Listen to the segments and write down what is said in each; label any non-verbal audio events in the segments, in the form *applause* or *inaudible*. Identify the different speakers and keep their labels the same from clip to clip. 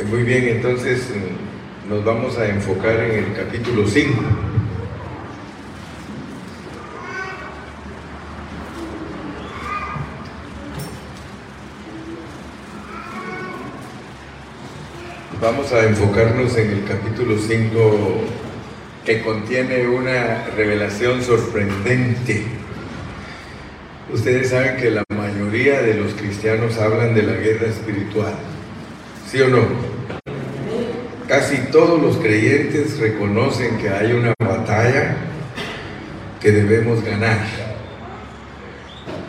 Speaker 1: Eh, muy bien, entonces eh, nos vamos a enfocar en el capítulo 5. Vamos a enfocarnos en el capítulo 5 que contiene una revelación sorprendente. Ustedes saben que la mayoría de los cristianos hablan de la guerra espiritual, ¿sí o no? Casi todos los creyentes reconocen que hay una batalla que debemos ganar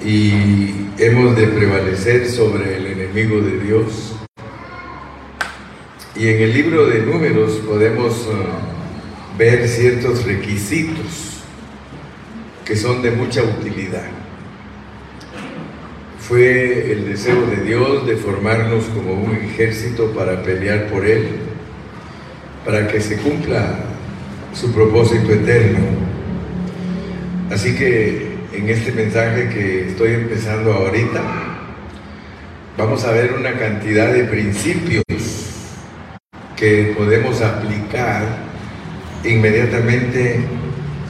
Speaker 1: y hemos de prevalecer sobre el enemigo de Dios. Y en el libro de números podemos uh, ver ciertos requisitos que son de mucha utilidad. Fue el deseo de Dios de formarnos como un ejército para pelear por Él, para que se cumpla su propósito eterno. Así que en este mensaje que estoy empezando ahorita, vamos a ver una cantidad de principios que podemos aplicar inmediatamente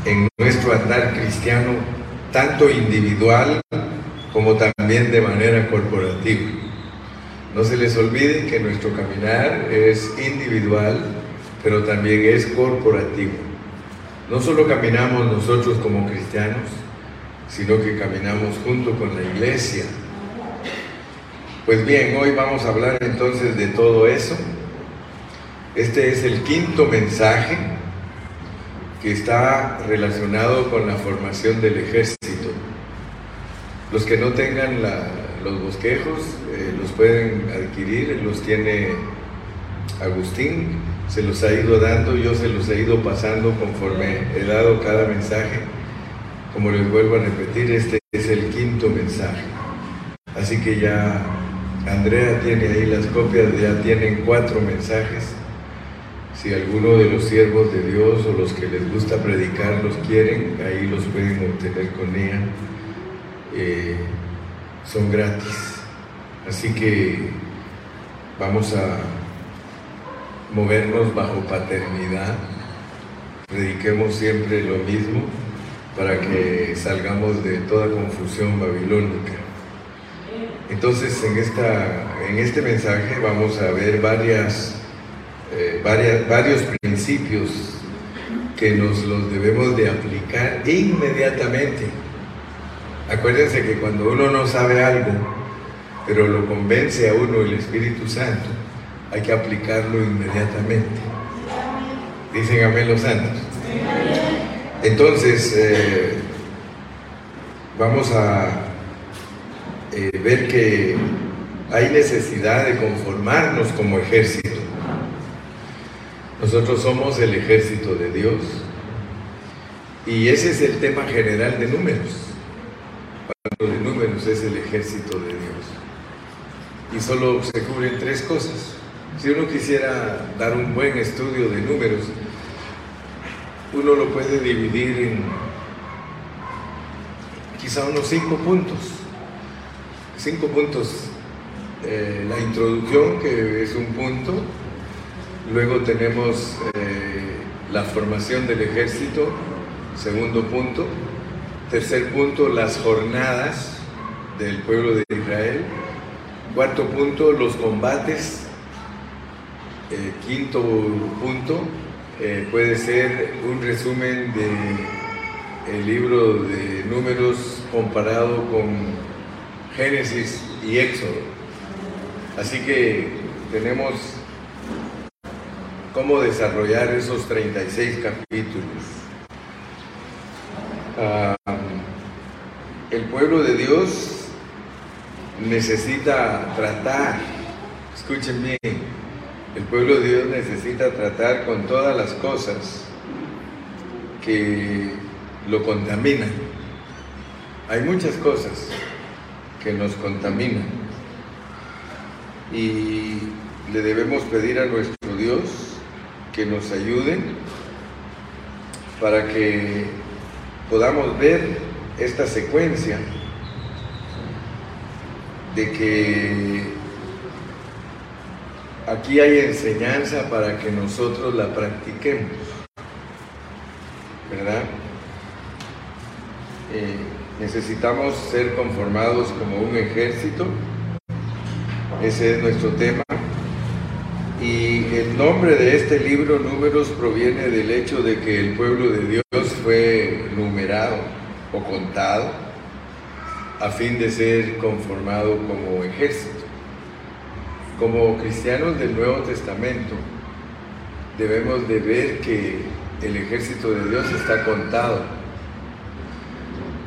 Speaker 1: en nuestro andar cristiano, tanto individual como también de manera corporativa. No se les olvide que nuestro caminar es individual, pero también es corporativo. No solo caminamos nosotros como cristianos, sino que caminamos junto con la iglesia. Pues bien, hoy vamos a hablar entonces de todo eso este es el quinto mensaje que está relacionado con la formación del ejército. Los que no tengan los bosquejos eh, los pueden adquirir, los tiene Agustín, se los ha ido dando, yo se los he ido pasando conforme he dado cada mensaje. Como les vuelvo a repetir, este es el quinto mensaje. Así que ya Andrea tiene ahí las copias, ya tienen cuatro mensajes si alguno de los siervos de Dios o los que les gusta predicar los quieren, ahí los pueden obtener con ella. Eh, son gratis. Así que vamos a movernos bajo paternidad. Prediquemos siempre lo mismo para que salgamos de toda confusión babilónica. Entonces en, esta, en este mensaje vamos a ver varias eh, varios principios que nos los debemos de aplicar inmediatamente. Acuérdense que cuando uno no sabe algo, pero lo convence a uno el Espíritu Santo, hay que aplicarlo inmediatamente. Dicen amén los santos. Entonces, eh, vamos a eh, ver que hay necesidad de conformarnos como ejército. Nosotros somos el ejército de Dios. Y ese es el tema general de números. Cuando de números es el ejército de Dios. Y solo se cubren tres cosas. Si uno quisiera dar un buen estudio de números, uno lo puede dividir en quizá unos cinco puntos. Cinco puntos. Eh, la introducción, que es un punto, Luego tenemos eh, la formación del ejército, segundo punto. Tercer punto, las jornadas del pueblo de Israel. Cuarto punto, los combates. Eh, quinto punto, eh, puede ser un resumen del el libro de números comparado con Génesis y Éxodo. Así que tenemos cómo desarrollar esos 36 capítulos. Ah, el pueblo de Dios necesita tratar, escuchen bien, el pueblo de Dios necesita tratar con todas las cosas que lo contaminan. Hay muchas cosas que nos contaminan y le debemos pedir a nuestro Dios que nos ayuden para que podamos ver esta secuencia de que aquí hay enseñanza para que nosotros la practiquemos. ¿Verdad? Eh, necesitamos ser conformados como un ejército. Ese es nuestro tema. Y el nombre de este libro, Números, proviene del hecho de que el pueblo de Dios fue numerado o contado a fin de ser conformado como ejército. Como cristianos del Nuevo Testamento, debemos de ver que el ejército de Dios está contado.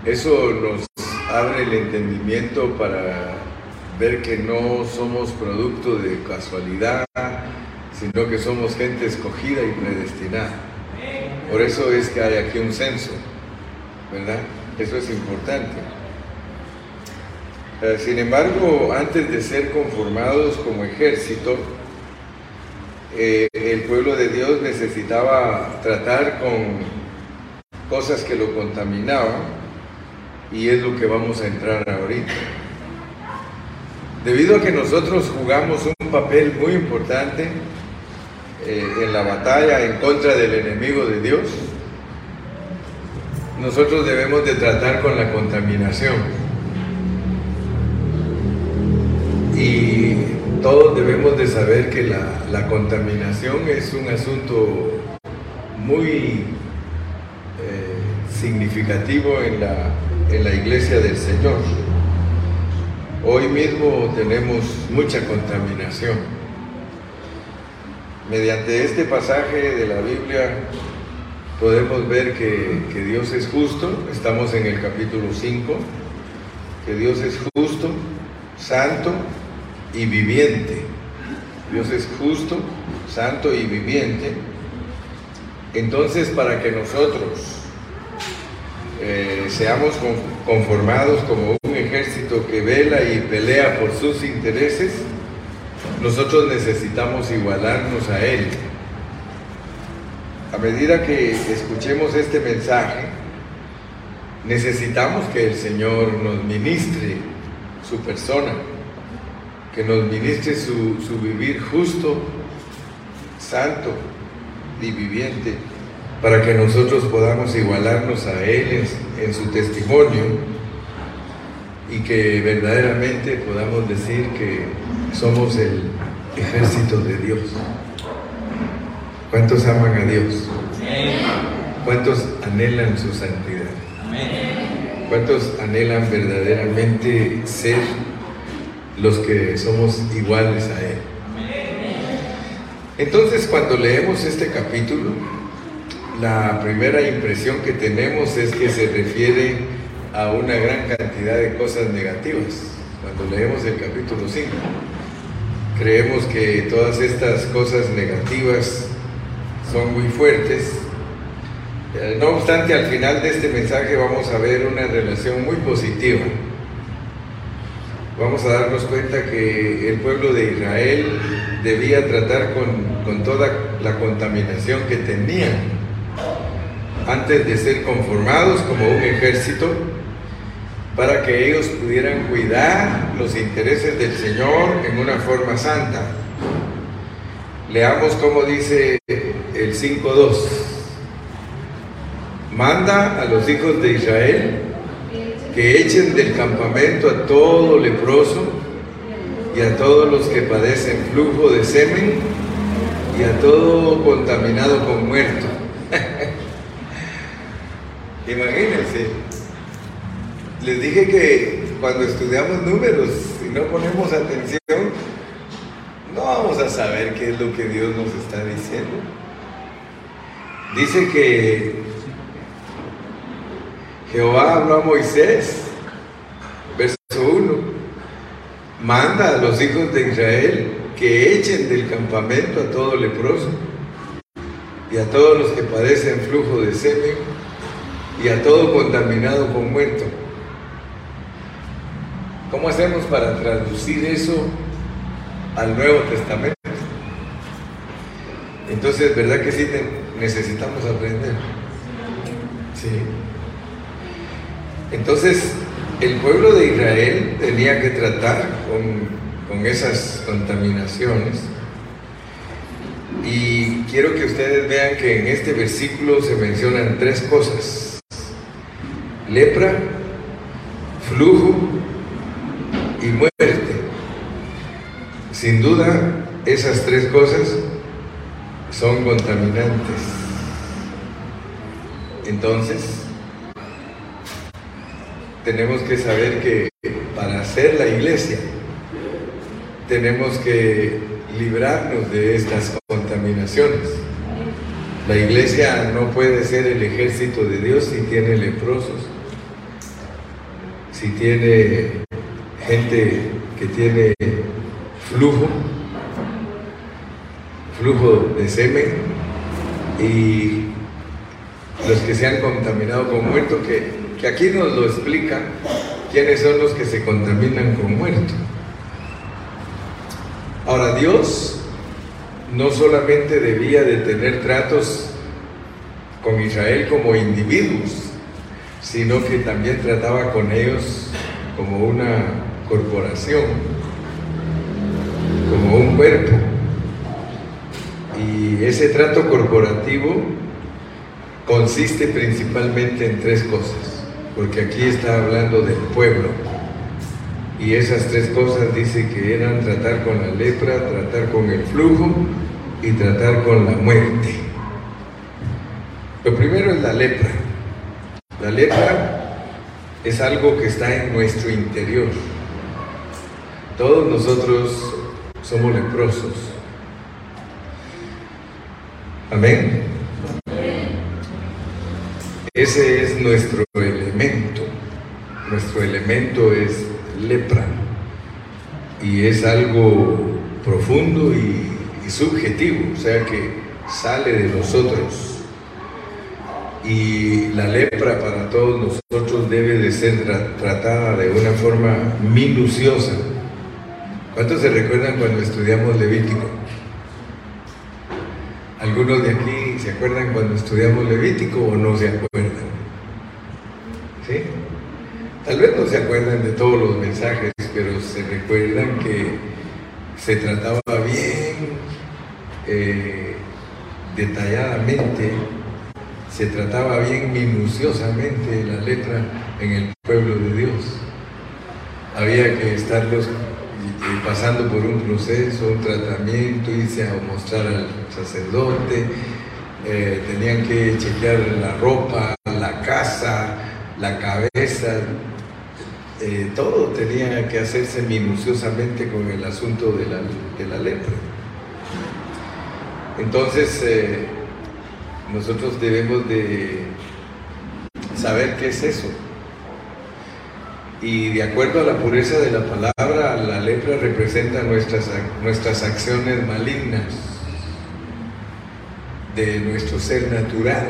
Speaker 1: Eso nos abre el entendimiento para ver que no somos producto de casualidad, sino que somos gente escogida y predestinada. Por eso es que hay aquí un censo, ¿verdad? Eso es importante. Eh, sin embargo, antes de ser conformados como ejército, eh, el pueblo de Dios necesitaba tratar con cosas que lo contaminaban y es lo que vamos a entrar ahorita. Debido a que nosotros jugamos un papel muy importante eh, en la batalla en contra del enemigo de Dios, nosotros debemos de tratar con la contaminación. Y todos debemos de saber que la, contaminación es un asunto muy eh, significativo en la, en la iglesia del Señor. Hoy mismo tenemos mucha contaminación. Mediante este pasaje de la Biblia podemos ver que, Dios es justo, estamos en el capítulo 5, que Dios es justo, santo y viviente. Dios es justo, santo y viviente. Entonces, para que nosotros eh, seamos conformados como un ejército que vela y pelea por sus intereses, nosotros necesitamos igualarnos a Él. A medida que escuchemos este mensaje, necesitamos que el Señor nos ministre su persona, que nos ministre su, su vivir justo, santo y viviente para que nosotros podamos igualarnos a Él en, su testimonio y que verdaderamente podamos decir que somos el ejército de Dios. ¿Cuántos aman a Dios? ¿Cuántos anhelan su santidad? ¿Cuántos anhelan verdaderamente ser los que somos iguales a Él? Entonces cuando leemos este capítulo, la primera impresión que tenemos es que se refiere a una gran cantidad de cosas negativas. Cuando leemos el capítulo 5, creemos que todas estas cosas negativas son muy fuertes. Eh, no obstante, al final de este mensaje vamos a ver una relación muy positiva. Vamos a darnos cuenta que el pueblo de Israel debía tratar con, con toda la contaminación que tenían antes de ser conformados como un ejército, para que ellos pudieran cuidar los intereses del Señor en una forma santa. Leamos cómo dice el 5.2. Manda a los hijos de Israel que echen del campamento a todo leproso y a todos los que padecen flujo de semen y a todo contaminado con muerto. *laughs* Imagínense, les dije que cuando estudiamos números y no ponemos atención, no vamos a saber qué es lo que Dios nos está diciendo. Dice que Jehová habló a Moisés, verso 1, manda a los hijos de Israel que echen del campamento a todo leproso y a todos los que padecen flujo de semen y a todo contaminado con muerto. ¿Cómo hacemos para traducir eso al Nuevo Testamento? Entonces, ¿verdad que sí necesitamos aprender? Sí. Entonces, el pueblo de Israel tenía que tratar con, con esas contaminaciones Y quiero que ustedes vean que en este versículo se mencionan tres cosas. Lepra, flujo y muerte. Sin duda, esas tres cosas son contaminantes. Entonces, tenemos que saber que para hacer la iglesia tenemos que librarnos de estas contaminaciones. La iglesia no puede ser el ejército de Dios si tiene leprosos, si tiene gente que tiene flujo, flujo de semen y los que se han contaminado con muerto, que, que aquí nos lo explica quiénes son los que se contaminan con muerto. Ahora, Dios no solamente debía de tener tratos con Israel como individuos, sino que también trataba con ellos como una corporación, como un cuerpo. Y ese trato corporativo consiste principalmente en tres cosas, porque aquí está hablando del pueblo. Y esas tres cosas dice que eran tratar con la lepra, tratar con el flujo y tratar con la muerte. Lo primero es la lepra. La lepra es algo que está en nuestro interior. Todos nosotros somos leprosos. Amén. Ese es nuestro. Nuestro elemento es lepra. Y es algo profundo y, subjetivo, o sea que sale de nosotros. Y la lepra para todos nosotros debe de ser tratada de una forma minuciosa. ¿Cuántos se recuerdan cuando estudiamos Levítico? ¿Algunos de aquí se acuerdan cuando estudiamos Levítico o no se acuerdan? ¿Sí? Tal vez no se acuerdan de todos los mensajes, pero se recuerdan que se trataba bien, eh, detalladamente, se trataba bien minuciosamente la letra en el pueblo de Dios. Había que estarlos pasando por un proceso, un tratamiento, irse a mostrar al sacerdote, eh, tenían que chequear la ropa, la casa, la cabeza, eh, todo tenía que hacerse minuciosamente con el asunto de la, de la lepra. Entonces, eh, nosotros debemos de saber qué es eso. Y de acuerdo a la pureza de la palabra, la lepra representa nuestras, nuestras acciones malignas de nuestro ser natural,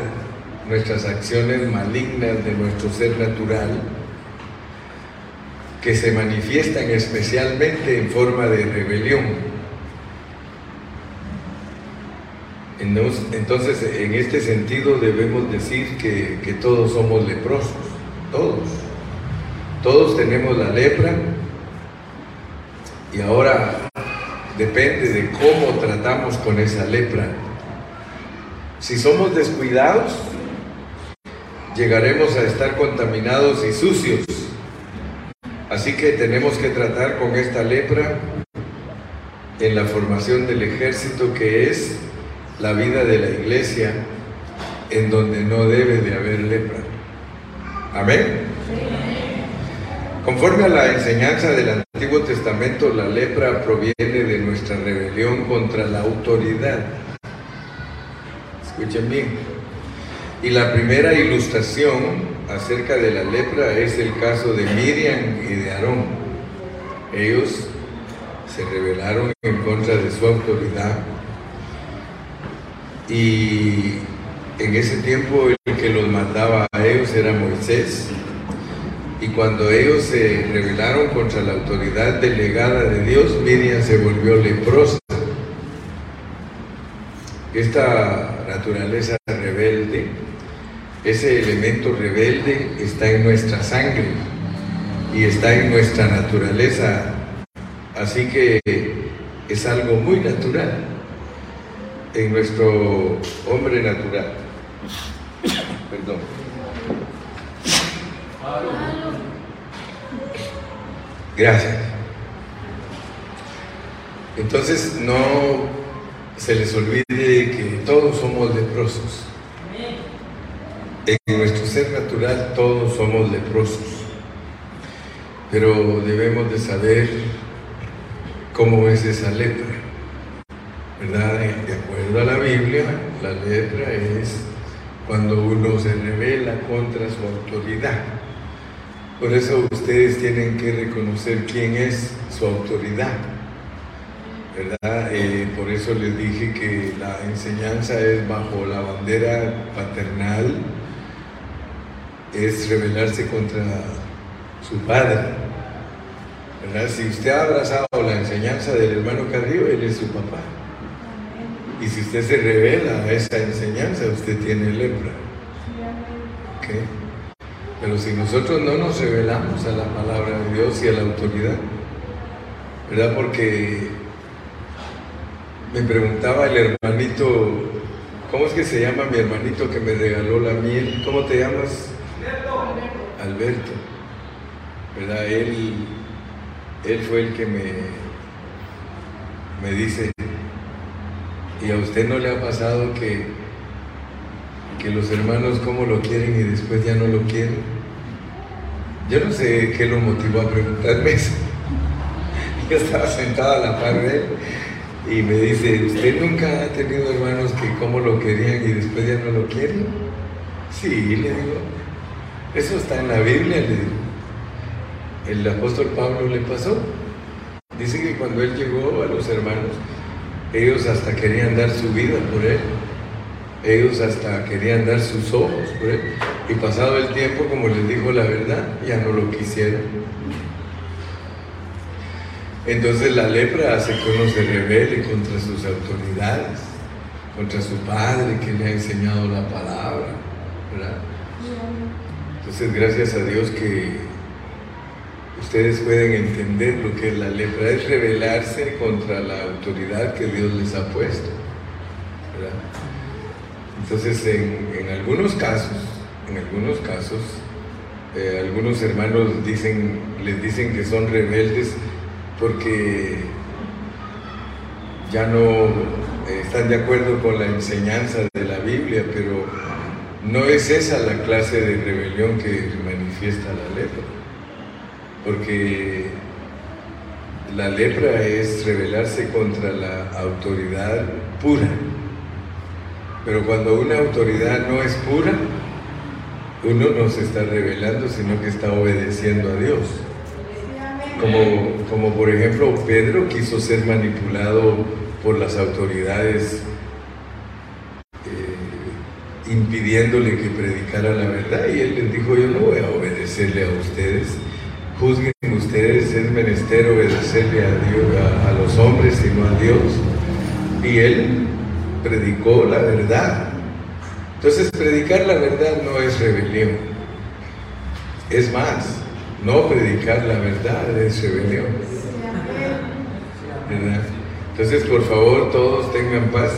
Speaker 1: nuestras acciones malignas de nuestro ser natural que se manifiestan especialmente en forma de rebelión. Entonces, en este sentido debemos decir que, todos somos leprosos, todos. Todos tenemos la lepra y ahora depende de cómo tratamos con esa lepra. Si somos descuidados, llegaremos a estar contaminados y sucios Así que tenemos que tratar con esta lepra en la formación del ejército que es la vida de la iglesia en donde no debe de haber lepra. Amén. Conforme a la enseñanza del Antiguo Testamento, la lepra proviene de nuestra rebelión contra la autoridad. Escuchen bien. Y la primera ilustración acerca de la lepra es el caso de Miriam y de Aarón. Ellos se rebelaron en contra de su autoridad y en ese tiempo el que los mandaba a ellos era Moisés. Y cuando ellos se rebelaron contra la autoridad delegada de Dios, Miriam se volvió leprosa. Esta naturaleza rebelde ese elemento rebelde está en nuestra sangre y está en nuestra naturaleza. Así que es algo muy natural. en nuestro hombre natural. Perdón. Gracias. Entonces no se les olvide que todos somos leprosos. En nuestro ser natural todos somos leprosos. Pero debemos de saber cómo es esa lepra. ¿Verdad? De acuerdo a la Biblia, la lepra es cuando uno se revela contra su autoridad. Por eso ustedes tienen que reconocer quién es su autoridad. ¿verdad? Eh, por eso les dije que la enseñanza es bajo la bandera paternal, es rebelarse contra su padre. Si usted ha abrazado la enseñanza del hermano Carrillo, él es su papá. Y si usted se revela a esa enseñanza, usted tiene lepra. Pero si nosotros no nos revelamos a la palabra de Dios y a la autoridad, ¿verdad? Porque me preguntaba el hermanito, ¿cómo es que se llama mi hermanito que me regaló la miel? ¿Cómo te llamas? Alberto. ¿Verdad? Él él fue el que me, me dice, ¿y a usted no le ha pasado que, que los hermanos cómo lo quieren y después ya no lo quieren? Yo no sé qué lo motivó a preguntarme eso. *laughs* Yo estaba sentado a la par de él y me dice, ¿usted nunca ha tenido hermanos que cómo lo querían y después ya no lo quieren? Sí, le digo, eso está en la Biblia, el apóstol Pablo le pasó. Dice que cuando él llegó a los hermanos, ellos hasta querían dar su vida por él. Ellos hasta querían dar sus ojos por él. Y pasado el tiempo, como les dijo la verdad, ya no lo quisieron. Entonces la lepra hace que uno se revele contra sus autoridades, contra su padre que le ha enseñado la palabra. Entonces gracias a Dios que ustedes pueden entender lo que es la lepra, es rebelarse contra la autoridad que Dios les ha puesto. Entonces, en, algunos casos, en algunos casos, eh, algunos hermanos dicen, les dicen que son rebeldes porque ya no eh, están de acuerdo con la enseñanza de la Biblia, pero no es esa la clase de rebelión que manifiesta la lepra porque la lepra es rebelarse contra la autoridad pura. Pero cuando una autoridad no es pura, uno no se está rebelando, sino que está obedeciendo a Dios. Como, como por ejemplo Pedro quiso ser manipulado por las autoridades impidiéndole que predicara la verdad y él les dijo yo no voy a obedecerle a ustedes juzguen ustedes, es menester obedecerle a, Dios, a, los hombres, sino a Dios. Y él predicó la verdad. Entonces, predicar la verdad no es rebelión. Es más, no predicar la verdad es rebelión. Entonces, por favor, todos tengan paz.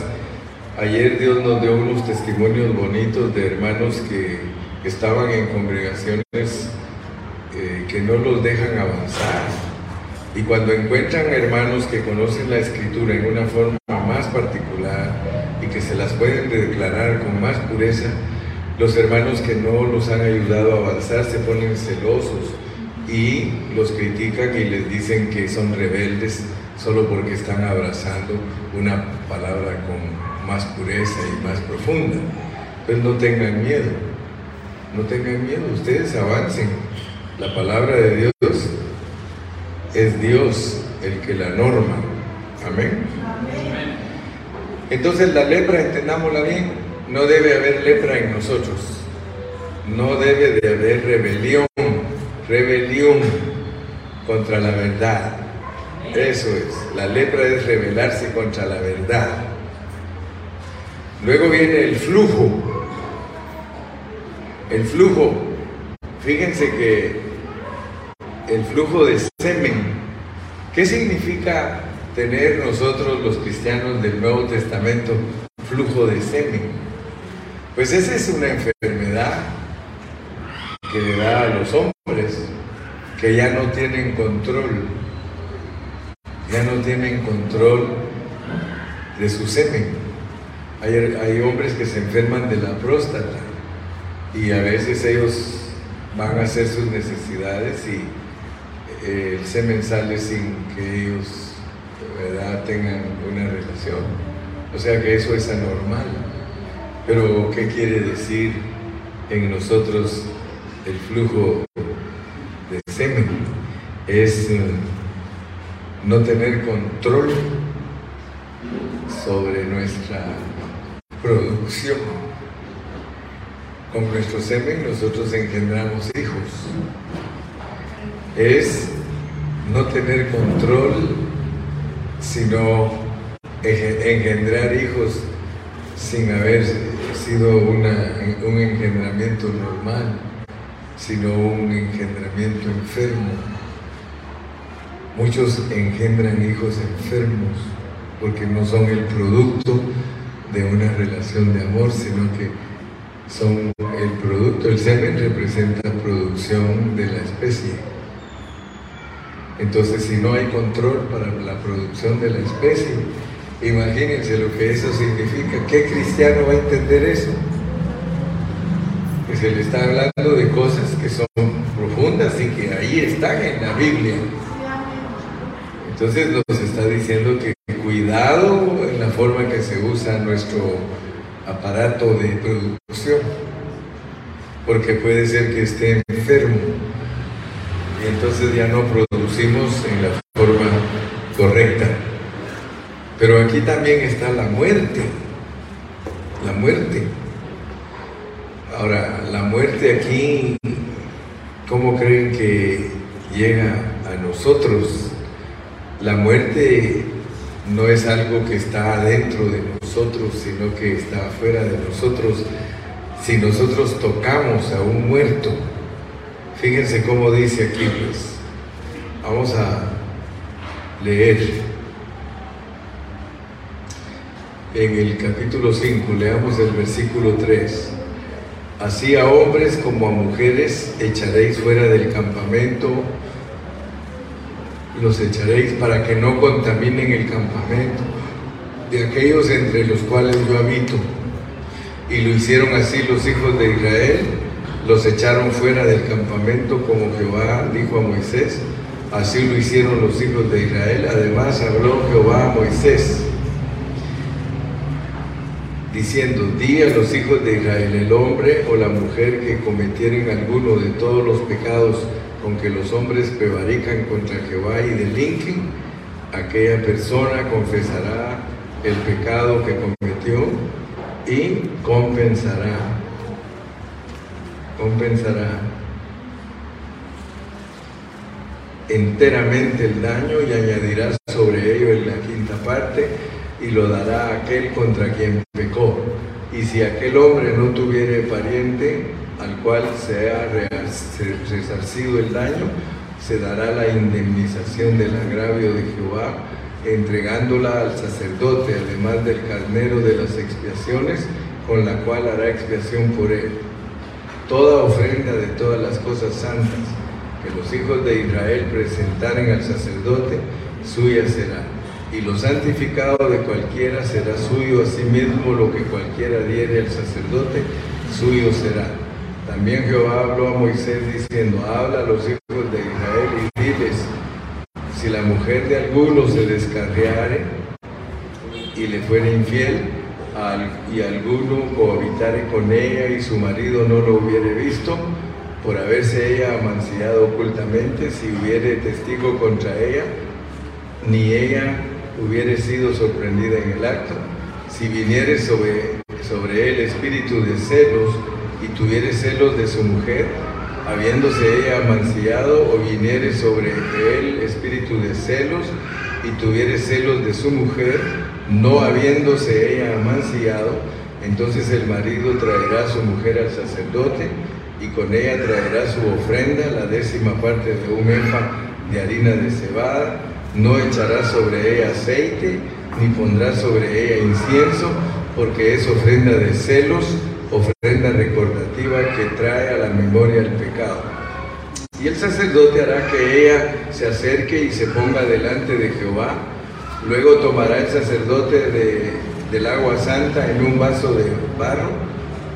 Speaker 1: Ayer Dios nos dio unos testimonios bonitos de hermanos que estaban en congregaciones eh, que no los dejan avanzar. Y cuando encuentran hermanos que conocen la escritura en una forma más particular y que se las pueden declarar con más pureza, los hermanos que no los han ayudado a avanzar se ponen celosos y los critican y les dicen que son rebeldes solo porque están abrazando una palabra con más pureza y más profunda. Pues no tengan miedo, no tengan miedo, ustedes avancen la palabra de Dios es Dios el que la norma. Amén. Entonces la lepra, entendámosla bien, no debe haber lepra en nosotros. No debe de haber rebelión, rebelión contra la verdad. Eso es, la lepra es rebelarse contra la verdad. Luego viene el flujo. El flujo, fíjense que el flujo de semen. ¿Qué significa tener nosotros los cristianos del Nuevo Testamento flujo de semen. Pues esa es una enfermedad que le da a los hombres que ya no tienen control, ya no tienen control de su semen. Hay, hombres que se enferman de la próstata y a veces ellos van a hacer sus necesidades y eh, el semen sale sin que ellos ¿verdad? tengan una relación. O sea que eso es anormal. Pero ¿qué quiere decir en nosotros el flujo de semen? Es eh, no tener control sobre nuestra producción. Con nuestro semen nosotros engendramos hijos. Es no tener control, sino engendrar hijos sin haber sido un engendramiento normal, sino un engendramiento enfermo. Muchos engendran hijos enfermos porque no son el producto de una relación de amor, sino que son el producto, el semen representa producción de la especie. Entonces, si no hay control para la producción de la especie, imagínense lo que eso significa. ¿Qué cristiano va a entender eso? Que se le está hablando de cosas que son profundas y que ahí están en la Biblia. Entonces nos está diciendo que cuidado en la forma que se usa nuestro aparato de producción, porque puede ser que esté enfermo y entonces ya no producimos en la forma correcta. Pero aquí también está la muerte, la muerte. Ahora, la muerte aquí, ¿cómo creen que llega a nosotros? La muerte no es algo que está adentro de nosotros, sino que está afuera de nosotros. Si nosotros tocamos a un muerto, fíjense cómo dice aquí, pues, vamos a leer en el capítulo 5, leamos el versículo 3. Así a hombres como a mujeres echaréis fuera del campamento los echaréis para que no contaminen el campamento de aquellos entre los cuales yo habito. Y lo hicieron así los hijos de Israel, los echaron fuera del campamento como Jehová dijo a Moisés, así lo hicieron los hijos de Israel. Además habló Jehová a Moisés, diciendo, di a los hijos de Israel, el hombre o la mujer que cometieren alguno de todos los pecados con que los hombres prevarican contra Jehová y delinquen, aquella persona confesará el pecado que cometió y compensará, compensará enteramente el daño y añadirá sobre ello en la quinta parte y lo dará aquel contra quien pecó. Y si aquel hombre no tuviere pariente, al cual se ha resarcido el daño, se dará la indemnización del agravio de Jehová, entregándola al sacerdote, además del carnero de las expiaciones, con la cual hará expiación por él. Toda ofrenda de todas las cosas santas que los hijos de Israel presentaren al sacerdote, suya será. Y lo santificado de cualquiera será suyo, asimismo lo que cualquiera diere al sacerdote, suyo será también Jehová habló a Moisés diciendo, habla a los hijos de Israel y diles, si la mujer de alguno se descarriare y le fuere infiel, y alguno cohabitare con ella y su marido no lo hubiere visto, por haberse ella amancillado ocultamente, si hubiere testigo contra ella, ni ella hubiere sido sorprendida en el acto, si viniere sobre, sobre él espíritu de celos, y tuviere celos de su mujer, habiéndose ella amancillado, o viniere sobre él espíritu de celos, y tuviere celos de su mujer, no habiéndose ella amancillado, entonces el marido traerá a su mujer al sacerdote, y con ella traerá su ofrenda, la décima parte de un efa de harina de cebada, no echará sobre ella aceite, ni pondrá sobre ella incienso, porque es ofrenda de celos, recordativa que trae a la memoria el pecado. Y el sacerdote hará que ella se acerque y se ponga delante de Jehová. Luego tomará el sacerdote del agua santa en un vaso de barro.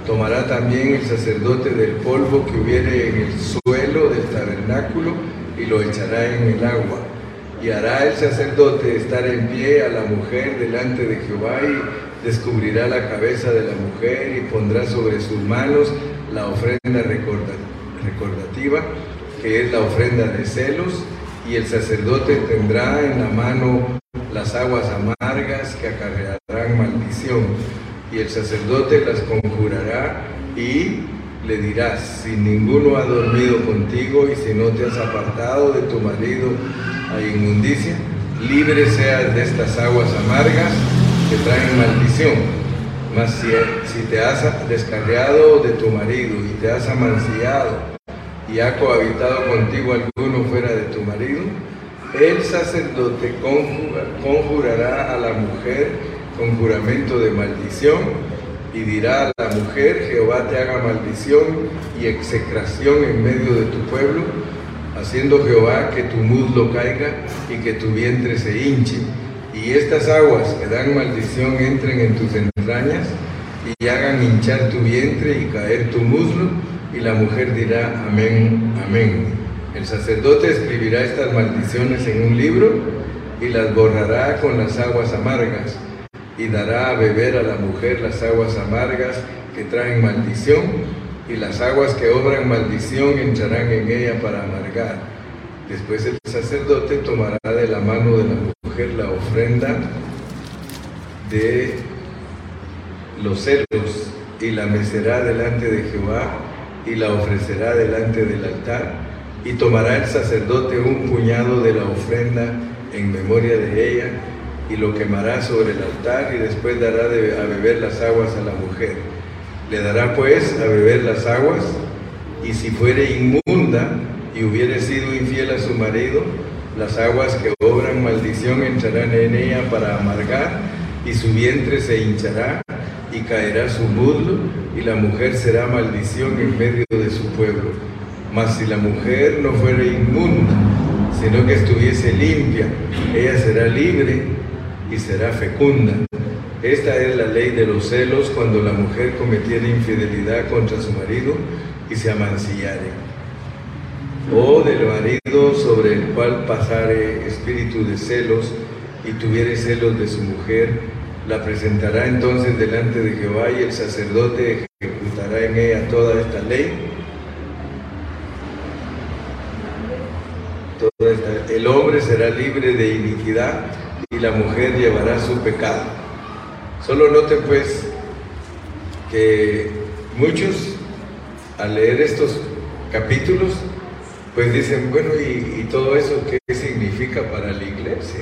Speaker 1: Tomará también el sacerdote del polvo que hubiere en el suelo del tabernáculo y lo echará en el agua. Y hará el sacerdote estar en pie a la mujer delante de Jehová y descubrirá la cabeza de la mujer y pondrá sobre sus manos la ofrenda recordativa, que es la ofrenda de celos, y el sacerdote tendrá en la mano las aguas amargas que acarrearán maldición, y el sacerdote las conjurará y le dirás, si ninguno ha dormido contigo y si no te has apartado de tu marido a inmundicia, libre seas de estas aguas amargas que traen maldición. Mas si, si te has descarriado de tu marido y te has amancillado y ha cohabitado contigo alguno fuera de tu marido, el sacerdote conjurará a la mujer con juramento de maldición y dirá a la mujer, Jehová te haga maldición y execración en medio de tu pueblo, haciendo Jehová que tu muslo caiga y que tu vientre se hinche y estas aguas que dan maldición entren en tus entrañas y hagan hinchar tu vientre y caer tu muslo, y la mujer dirá, amén, amén. El sacerdote escribirá estas maldiciones en un libro y las borrará con las aguas amargas, y dará a beber a la mujer las aguas amargas que traen maldición, y las aguas que obran maldición entrarán en ella para amargar. Después el sacerdote tomará de la mano de la mujer la ofrenda de los cerdos y la mecerá delante de Jehová y la ofrecerá delante del altar y tomará el sacerdote un puñado de la ofrenda en memoria de ella y lo quemará sobre el altar y después dará a beber las aguas a la mujer. Le dará pues a beber las aguas y si fuere inmunda y hubiere sido infiel a su marido, las aguas que obran maldición entrarán en ella para amargar, y su vientre se hinchará, y caerá su muslo, y la mujer será maldición en medio de su pueblo. Mas si la mujer no fuera inmunda, sino que estuviese limpia, ella será libre y será fecunda. Esta es la ley de los celos cuando la mujer cometiera infidelidad contra su marido y se amancillare o del marido sobre el cual pasare espíritu de celos y tuviere celos de su mujer, la presentará entonces delante de Jehová y el sacerdote ejecutará en ella toda esta ley. el hombre será libre de iniquidad y la mujer llevará su pecado. Solo noten pues que muchos al leer estos capítulos pues dicen, bueno, ¿y, todo eso qué significa para la iglesia?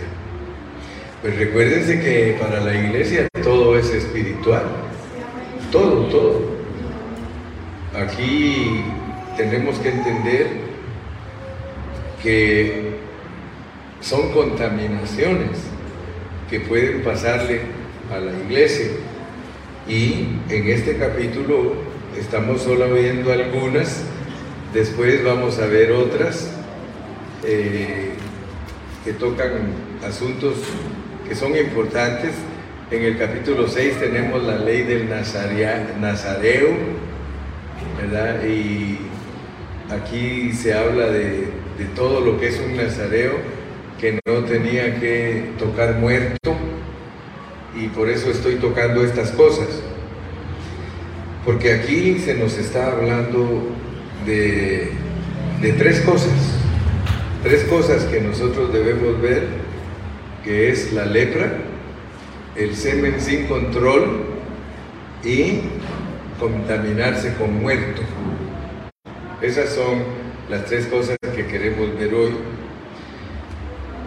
Speaker 1: Pues recuérdense que para la iglesia todo es espiritual, todo, todo. Aquí tenemos que entender que son contaminaciones que pueden pasarle a la iglesia. Y en este capítulo estamos solo viendo algunas Después vamos a ver otras eh, que tocan asuntos que son importantes. En el capítulo 6 tenemos la ley del nazareo, ¿verdad? Y aquí se habla de, de todo lo que es un nazareo, que no tenía que tocar muerto, y por eso estoy tocando estas cosas. Porque aquí se nos está hablando de, tres cosas, tres cosas que nosotros debemos ver, que es la lepra, el semen sin control y contaminarse con muerto. Esas son las tres cosas que queremos ver hoy.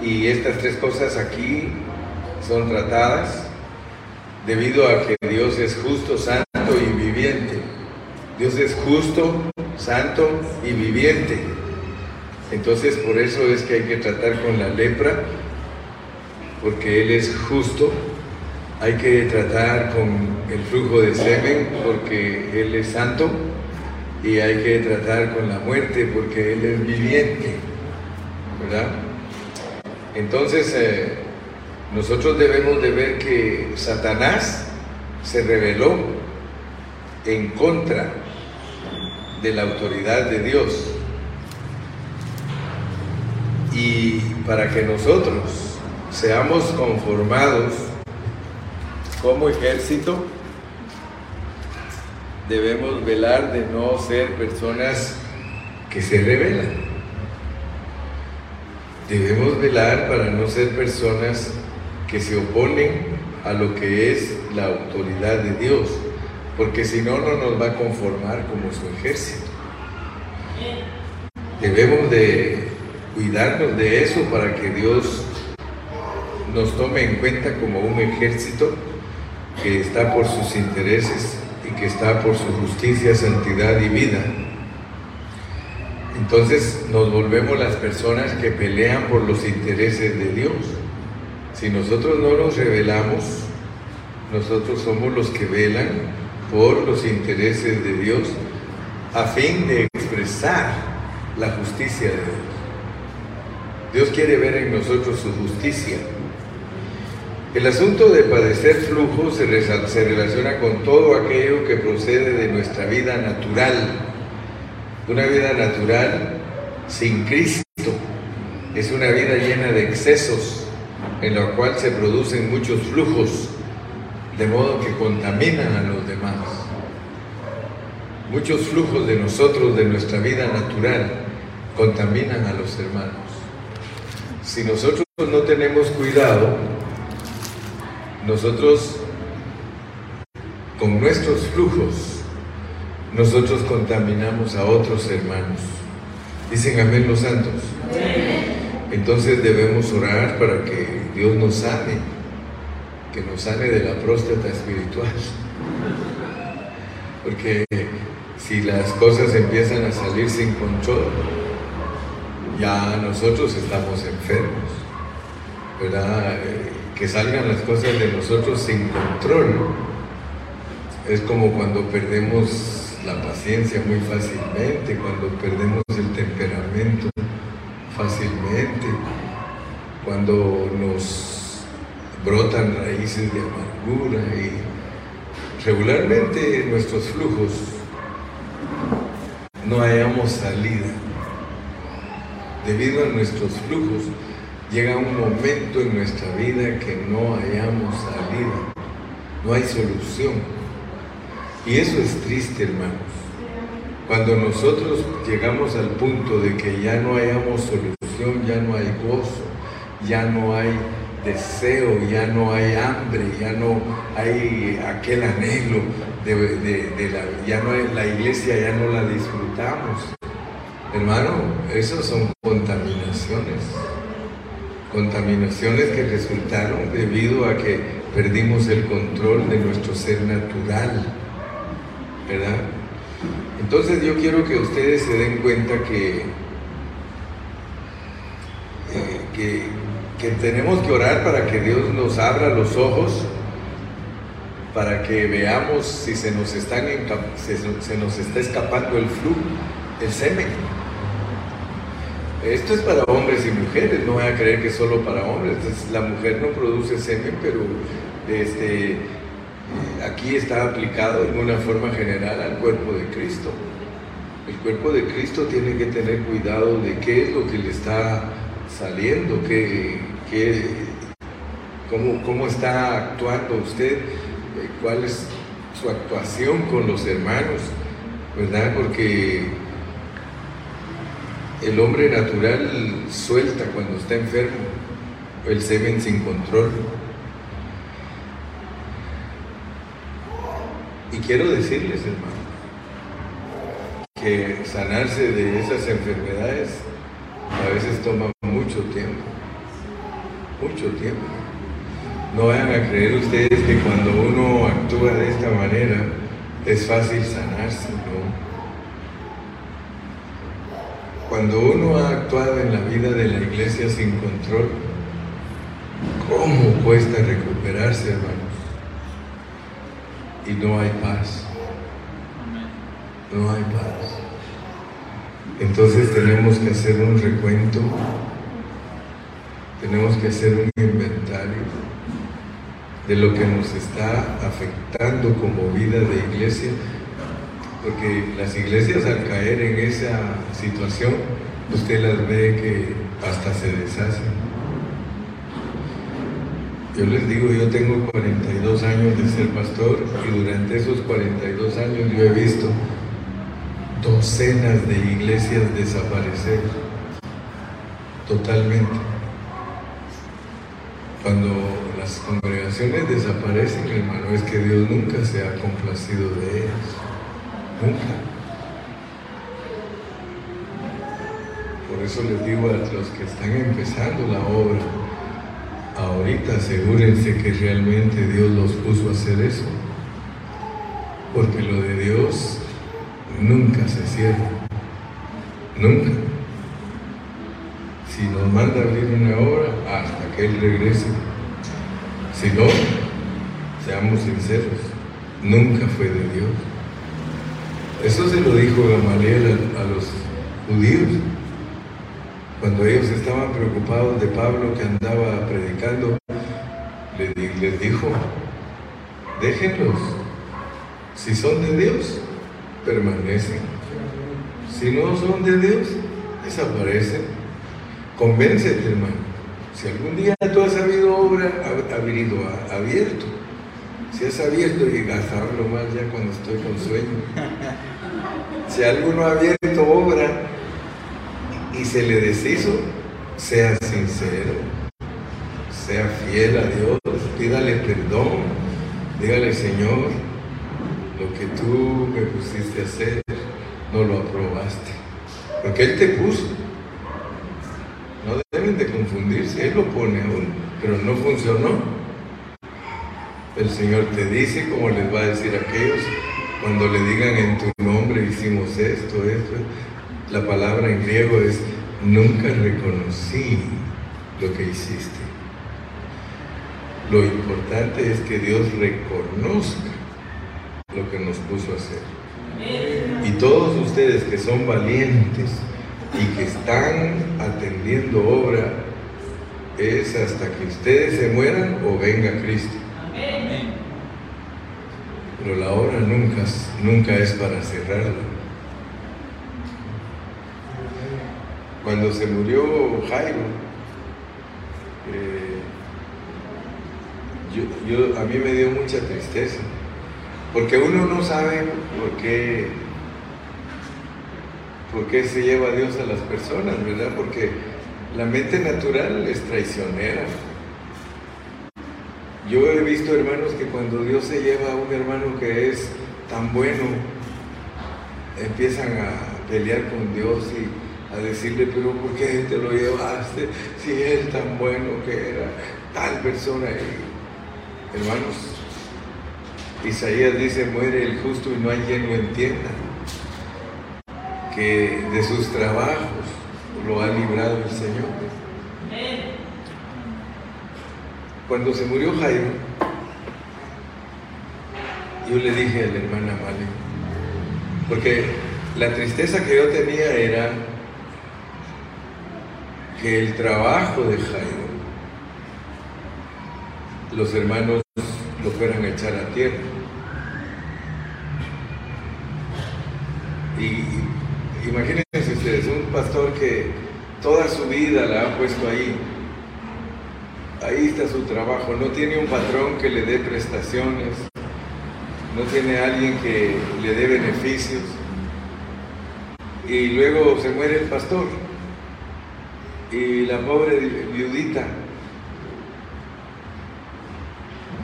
Speaker 1: Y estas tres cosas aquí son tratadas debido a que Dios es justo, santo y viviente. Dios es justo, santo y viviente. Entonces por eso es que hay que tratar con la lepra, porque Él es justo, hay que tratar con el flujo de semen porque Él es santo y hay que tratar con la muerte porque Él es viviente, ¿verdad? Entonces, eh, nosotros debemos de ver que Satanás se rebeló en contra de la autoridad de Dios. Y para que nosotros seamos conformados como ejército, debemos velar de no ser personas que se rebelan. Debemos velar para no ser personas que se oponen a lo que es la autoridad de Dios, porque si no, no nos va a conformar como su ejército. Debemos de cuidarnos de eso para que Dios nos tome en cuenta como un ejército que está por sus intereses y que está por su justicia, santidad y vida. Entonces nos volvemos las personas que pelean por los intereses de Dios. Si nosotros no nos revelamos, nosotros somos los que velan por los intereses de Dios a fin de expresar la justicia de Dios. Dios quiere ver en nosotros su justicia. El asunto de padecer flujo se, se relaciona con todo aquello que procede de nuestra vida natural. Una vida natural sin Cristo es una vida llena de excesos, en la cual se producen muchos flujos, de modo que contaminan a los demás. Muchos flujos de nosotros, de nuestra vida natural, contaminan a los hermanos. Si nosotros no tenemos cuidado, nosotros con nuestros flujos, nosotros contaminamos a otros hermanos. Dicen amén los santos. Entonces debemos orar para que Dios nos sane, que nos sane de la próstata espiritual. Porque si las cosas empiezan a salir sin control, ya nosotros estamos enfermos, ¿verdad? Eh, que salgan las cosas de nosotros sin control. Es como cuando perdemos la paciencia muy fácilmente, cuando perdemos el temperamento fácilmente, cuando nos brotan raíces de amargura y regularmente nuestros flujos no hayamos salida debido a nuestros flujos, llega un momento en nuestra vida que no hayamos salida, no hay solución. Y eso es triste, hermanos. Cuando nosotros llegamos al punto de que ya no hayamos solución, ya no hay gozo, ya no hay deseo, ya no hay hambre, ya no hay aquel anhelo de, la, ya no hay, la iglesia ya no la disfrutamos. Hermano, esos son contaminaciones. Contaminaciones que resultaron debido a que perdimos el control de nuestro ser natural. ¿Verdad? Entonces yo quiero que ustedes se den cuenta que, eh, que, que tenemos que orar para que Dios nos abra los ojos para que veamos si se nos, está escapando el flujo, el semen. Esto es para hombres y mujeres, no voy a creer que es solo para hombres. la mujer no produce semen, pero este, aquí está aplicado en una forma general al cuerpo de Cristo. El cuerpo de Cristo tiene que tener cuidado de qué es lo que le está saliendo, qué, cómo, cómo está actuando usted, cuál es su actuación con los hermanos, ¿verdad? Porque el hombre natural suelta cuando está enfermo, el semen sin control. Y quiero decirles, hermano, que sanarse de esas enfermedades a veces toma mucho tiempo, mucho tiempo. No vayan a creer ustedes que cuando uno actúa de esta manera es fácil sanarse, ¿no? Cuando uno ha actuado en la vida de la iglesia sin control, ¿cómo cuesta recuperarse, hermanos? y no hay paz. No hay paz. Entonces tenemos que hacer un recuento, tenemos que hacer un inventario de lo que nos está afectando como vida de iglesia, porque las iglesias al caer en esa situación, usted las ve que hasta se deshacen. Yo les digo, yo tengo 42 años de ser pastor y durante esos 42 años yo he visto docenas de iglesias desaparecer totalmente. Cuando las congregaciones desaparecen, hermano, es que Dios nunca se ha complacido de ellas. Nunca. Por eso les digo a los que están empezando la obra, ahorita asegúrense que realmente Dios los puso a hacer eso. Porque lo de Dios nunca se cierra. Nunca. Si nos manda a abrir una obra, hasta que Él regrese. Si no, seamos sinceros, nunca fue de Dios. Eso se lo dijo Gamaliel a, a los judíos cuando ellos estaban preocupados de Pablo que andaba predicando, les dijo, déjenlos, si son de Dios, permanecen, si no son de Dios, desaparecen. Convéncete, hermano. Si algún día tú has sabido obra, abierto, abierto. Si has abierto, y a hablo más ya cuando estoy con sueño. Si alguno ha abierto obra, y se le deshizo, sea sincero, sea fiel a Dios, pídale perdón, dígale Señor, lo que tú me pusiste a hacer, no lo aprobaste, porque Él te puso. No deben de confundirse, Él lo pone aún, pero no funcionó. El Señor te dice, como les va a decir a aquellos, cuando le digan en tu nombre hicimos esto, esto, la palabra en griego es nunca reconocí lo que hiciste. Lo importante es que Dios reconozca lo que nos puso a hacer. Y todos ustedes que son valientes y que están atendiendo obra, es hasta que ustedes se mueran o venga Cristo. Pero la obra nunca, nunca es para cerrarla. Cuando se murió Jairo, eh, yo, a mí me dio mucha tristeza, porque uno no sabe por qué, por qué se lleva Dios a las personas, ¿verdad? Porque la mente natural es traicionera. Yo he visto hermanos que cuando Dios se lleva a un hermano que es tan bueno, empiezan a pelear con Dios y a decirle, pero ¿por qué te lo llevaste si es tan bueno que era tal persona? hermanos, Isaías dice, muere el justo y no hay quien lo entienda, que de sus trabajos lo ha librado el Señor. Cuando se murió Jairo, yo le dije a la hermana Male, porque la tristeza que yo tenía era que el trabajo de Jairo, los hermanos lo fueran a echar a tierra. Y imagínense ustedes, un pastor que toda su vida la ha puesto ahí, ahí está su trabajo, no tiene un patrón que le dé prestaciones, no tiene alguien que le dé beneficios, y luego se muere el pastor. Y la pobre viudita.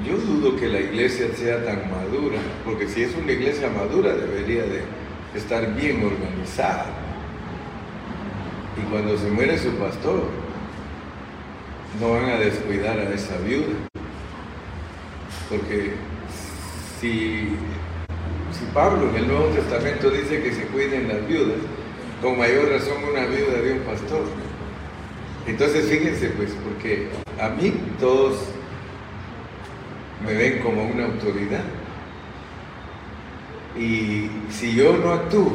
Speaker 1: Yo dudo que la iglesia sea tan madura, porque si es una iglesia madura debería de estar bien organizada. Y cuando se muere su pastor, no van a descuidar a esa viuda. Porque si, si Pablo en el Nuevo Testamento dice que se cuiden las viudas, con mayor razón una viuda de un pastor. Entonces fíjense pues, porque a mí todos me ven como una autoridad. Y si yo no actúo,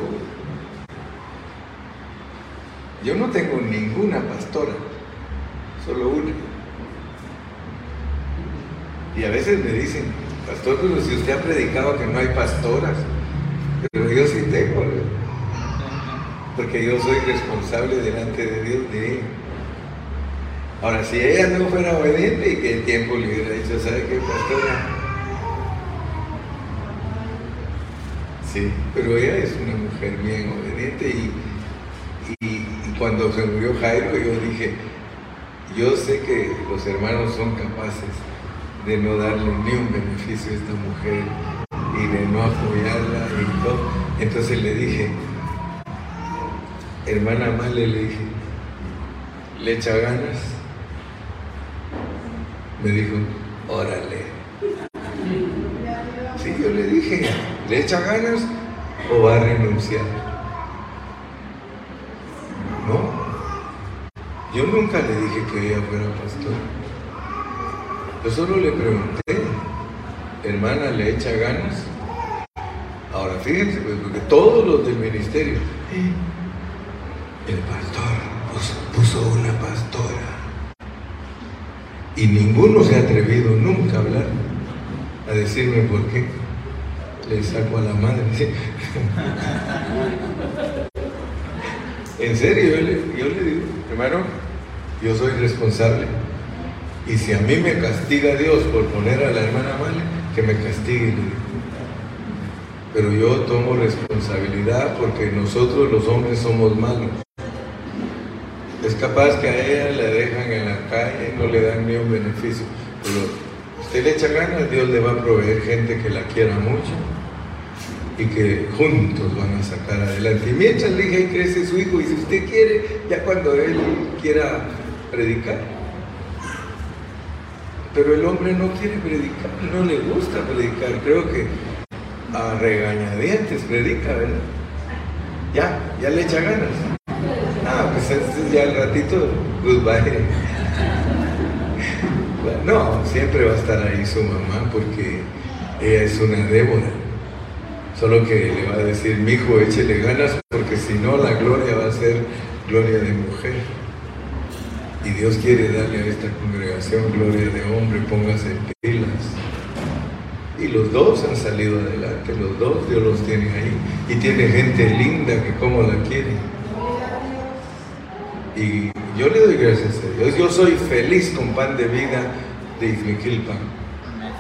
Speaker 1: yo no tengo ninguna pastora, solo una. Y a veces me dicen, pastor, pero si usted ha predicado que no hay pastoras, pero yo sí tengo, porque yo soy responsable delante de Dios de ella. Ahora, si ella no fuera obediente y que el tiempo le hubiera dicho, ¿sabe qué, pastora? Sí, pero ella es una mujer bien obediente y, cuando se murió Jairo yo dije, yo sé que los hermanos son capaces de no darle ni un beneficio a esta mujer y de no apoyarla y todo. Entonces le dije, hermana Male, le dije, ¿le echa ganas? Me dijo, órale. Sí, yo le dije, ¿le echa ganas o va a renunciar? No. Yo nunca le dije que ella fuera pastor. Yo solo le pregunté, hermana, ¿le echa ganas? Ahora fíjense, pues, porque todos los del ministerio, el pastor puso, una pastora. Y ninguno se ha atrevido nunca a hablar, a decirme por qué. Le saco a la madre. *laughs* en serio, yo le digo, hermano, yo soy responsable. Y si a mí me castiga Dios por poner a la hermana mal, que me castigue. Pero yo tomo responsabilidad porque nosotros los hombres somos malos. Es capaz que a ella la dejan en la calle, no le dan ni un beneficio. Pero usted le echa ganas, Dios le va a proveer gente que la quiera mucho y que juntos van a sacar adelante. Y mientras le hija crece su hijo, y si usted quiere, ya cuando él quiera predicar. Pero el hombre no quiere predicar, no le gusta predicar. Creo que a regañadientes predica, ¿verdad? Ya, ya le echa ganas. Ah, pues entonces ya al ratito, goodbye. *laughs* no, siempre va a estar ahí su mamá porque ella es una Débora. Solo que le va a decir, mi hijo, échele ganas porque si no la gloria va a ser gloria de mujer. Y Dios quiere darle a esta congregación gloria de hombre, póngase pilas. Y los dos han salido adelante, los dos Dios los tiene ahí. Y tiene gente linda que como la quiere. Y yo le doy gracias a Dios. Yo soy feliz con pan de vida de Izmiquilpan.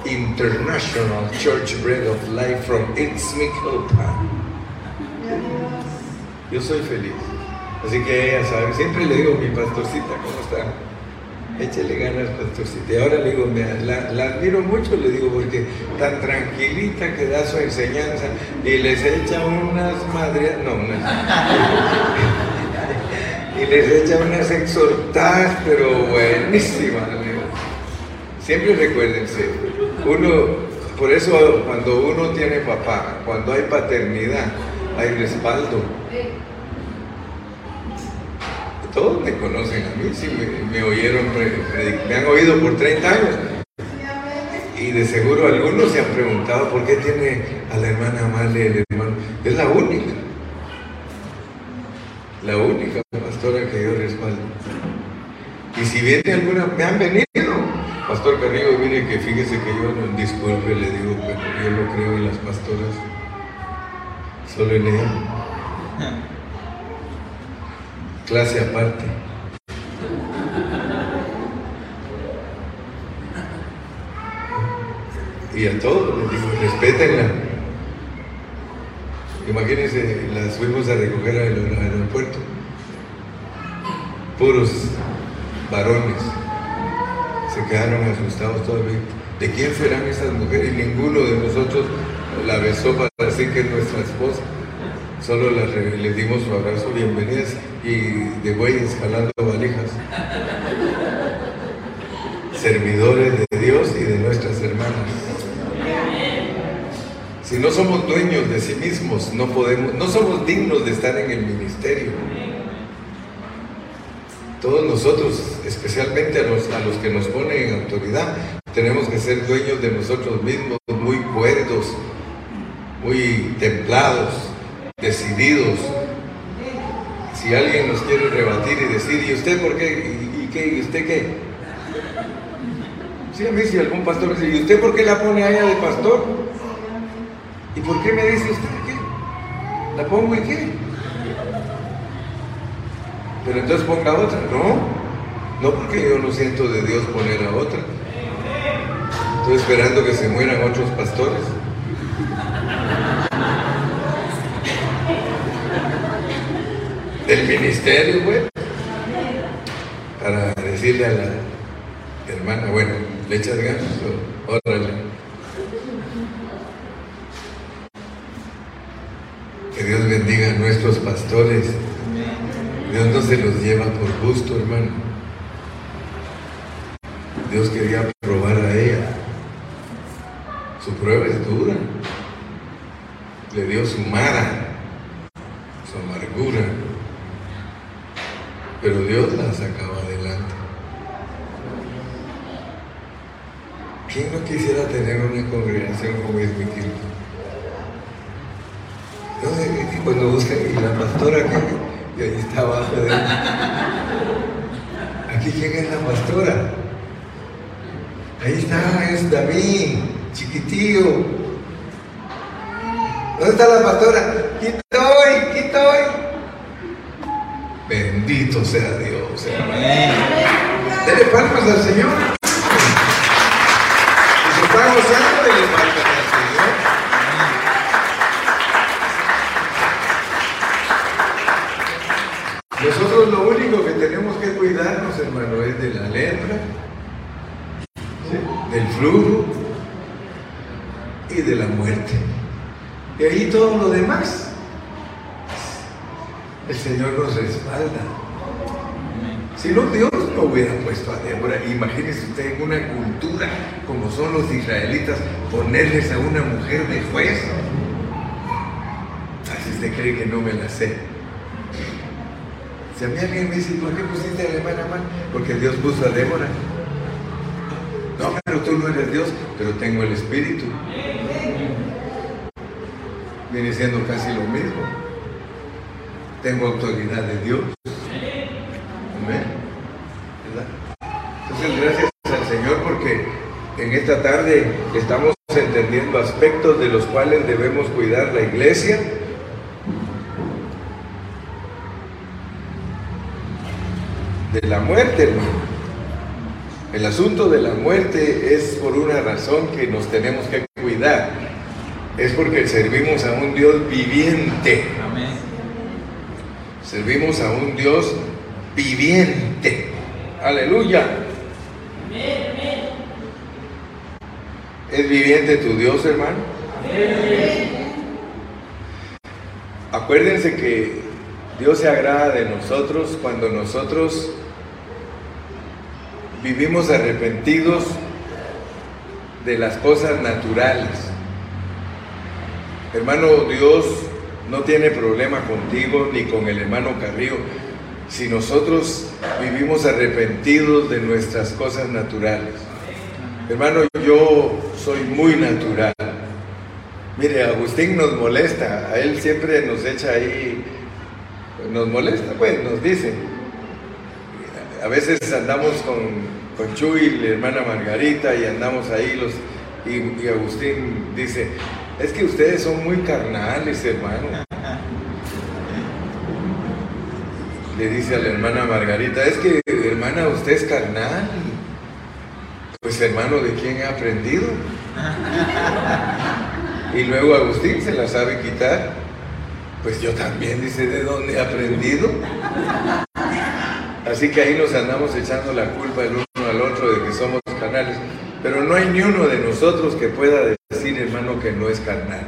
Speaker 1: International Church Bread of Life from Izmiquilpan. Yo soy feliz. Así que ella sabe, siempre le digo, mi pastorcita, ¿cómo está? Échele ganas, pastorcita. Y ahora le digo, la, la, admiro mucho, le digo, porque tan tranquilita que da su enseñanza y les echa unas madres, no, unas *laughs* y les echa unas exhortadas, pero buenísimas, Siempre recuérdense, uno, por eso cuando uno tiene papá, cuando hay paternidad, hay respaldo. Todos me conocen a mí, sí, me, oyeron, me han oído por 30 años. Y de seguro algunos se han preguntado por qué tiene a la hermana Amalia el hermano. Es la única la única pastora que yo respaldo. Y si viene alguna, me han venido. Pastor Carrillo, mire que fíjese que yo no disculpe, le digo, pero yo no creo en las pastoras, solo en ella. *laughs* Clase aparte. Y a todos les digo, respétenla. Imagínense, las fuimos a recoger al aeropuerto. Puros varones. Se quedaron asustados todavía. ¿De quién serán esas mujeres? Y ninguno de nosotros la besó para decir que es nuestra esposa. Solo les dimos su abrazo, bienvenidas y de bueyes jalando valijas. Servidores de Dios y de nuestras hermanas. Si no somos dueños de sí mismos, no podemos, no somos dignos de estar en el ministerio. Todos nosotros, especialmente a los, a los que nos ponen en autoridad, tenemos que ser dueños de nosotros mismos, muy cuerdos, muy templados, decididos. Si alguien nos quiere rebatir y decir, ¿y usted por qué? ¿Y, qué? ¿Y usted qué? Sí, a mí si algún pastor dice, ¿y usted por qué la pone allá de pastor? ¿Y por qué me dice usted qué? ¿La pongo y qué? Pero entonces ponga otra, no. No porque yo no siento de Dios poner a otra. Estoy esperando que se mueran otros pastores. Del ministerio, güey. Para decirle a la hermana, bueno, ¿le echas ganas o órale? Que Dios bendiga a nuestros pastores. Dios no se los lleva por gusto, hermano. Dios quería probar a ella. Su prueba es dura. Le dio su mara, su amargura. Pero Dios la sacaba adelante. ¿Quién no quisiera tener una congregación como es mi Y cuando buscan, y la pastora que y ahí está abajo de Aquí, ¿quién es la pastora? Ahí está, es David, chiquitillo. ¿Dónde está la pastora? Aquí estoy, aquí estoy. Bendito sea Dios, hermano. Dele palmas al Señor. Y se está gozando, dele palmas al Señor. Nosotros lo único que tenemos que cuidarnos, hermano, es de la letra, del flujo y de la muerte. Y ahí todo lo demás, el Señor nos respalda. Si no, Dios no hubiera puesto a Débora. Imagínese usted en una cultura como son los israelitas, ponerles a una mujer de juez. Así usted cree que no me la sé. Si a mí alguien me dice, ¿por qué pusiste a la hermana mal? Porque Dios puso a Débora. No, pero tú no eres Dios, pero tengo el Espíritu. Viene siendo casi lo mismo. Tengo autoridad de Dios. Amén. Entonces, gracias al Señor porque en esta tarde estamos entendiendo aspectos de los cuales debemos cuidar la iglesia de la muerte, hermano. El asunto de la muerte es por una razón que nos tenemos que cuidar. Es porque servimos a un Dios viviente. Amén. Servimos a un Dios viviente. Aleluya. ¿Es viviente tu Dios, hermano? Acuérdense que Dios se agrada de nosotros cuando nosotros vivimos arrepentidos de las cosas naturales. Hermano, Dios no tiene problema contigo ni con el hermano Carrillo si nosotros vivimos arrepentidos de nuestras cosas naturales. Hermano, yo soy muy natural. Mire, Agustín nos molesta, a él siempre nos echa ahí, nos molesta, pues nos dice, a veces andamos con, con Chuy, la hermana Margarita, y andamos ahí los, y, Agustín dice, es que ustedes son muy carnales, hermano. Le dice a la hermana Margarita, es que hermana, usted es carnal. Pues hermano, ¿de quién he aprendido? Y luego Agustín se la sabe quitar. Pues yo también, dice, ¿de dónde he aprendido? Así que ahí nos andamos echando la culpa el uno al otro de que somos carnales. Pero no hay ni uno de nosotros que pueda decir, hermano, que no es carnal.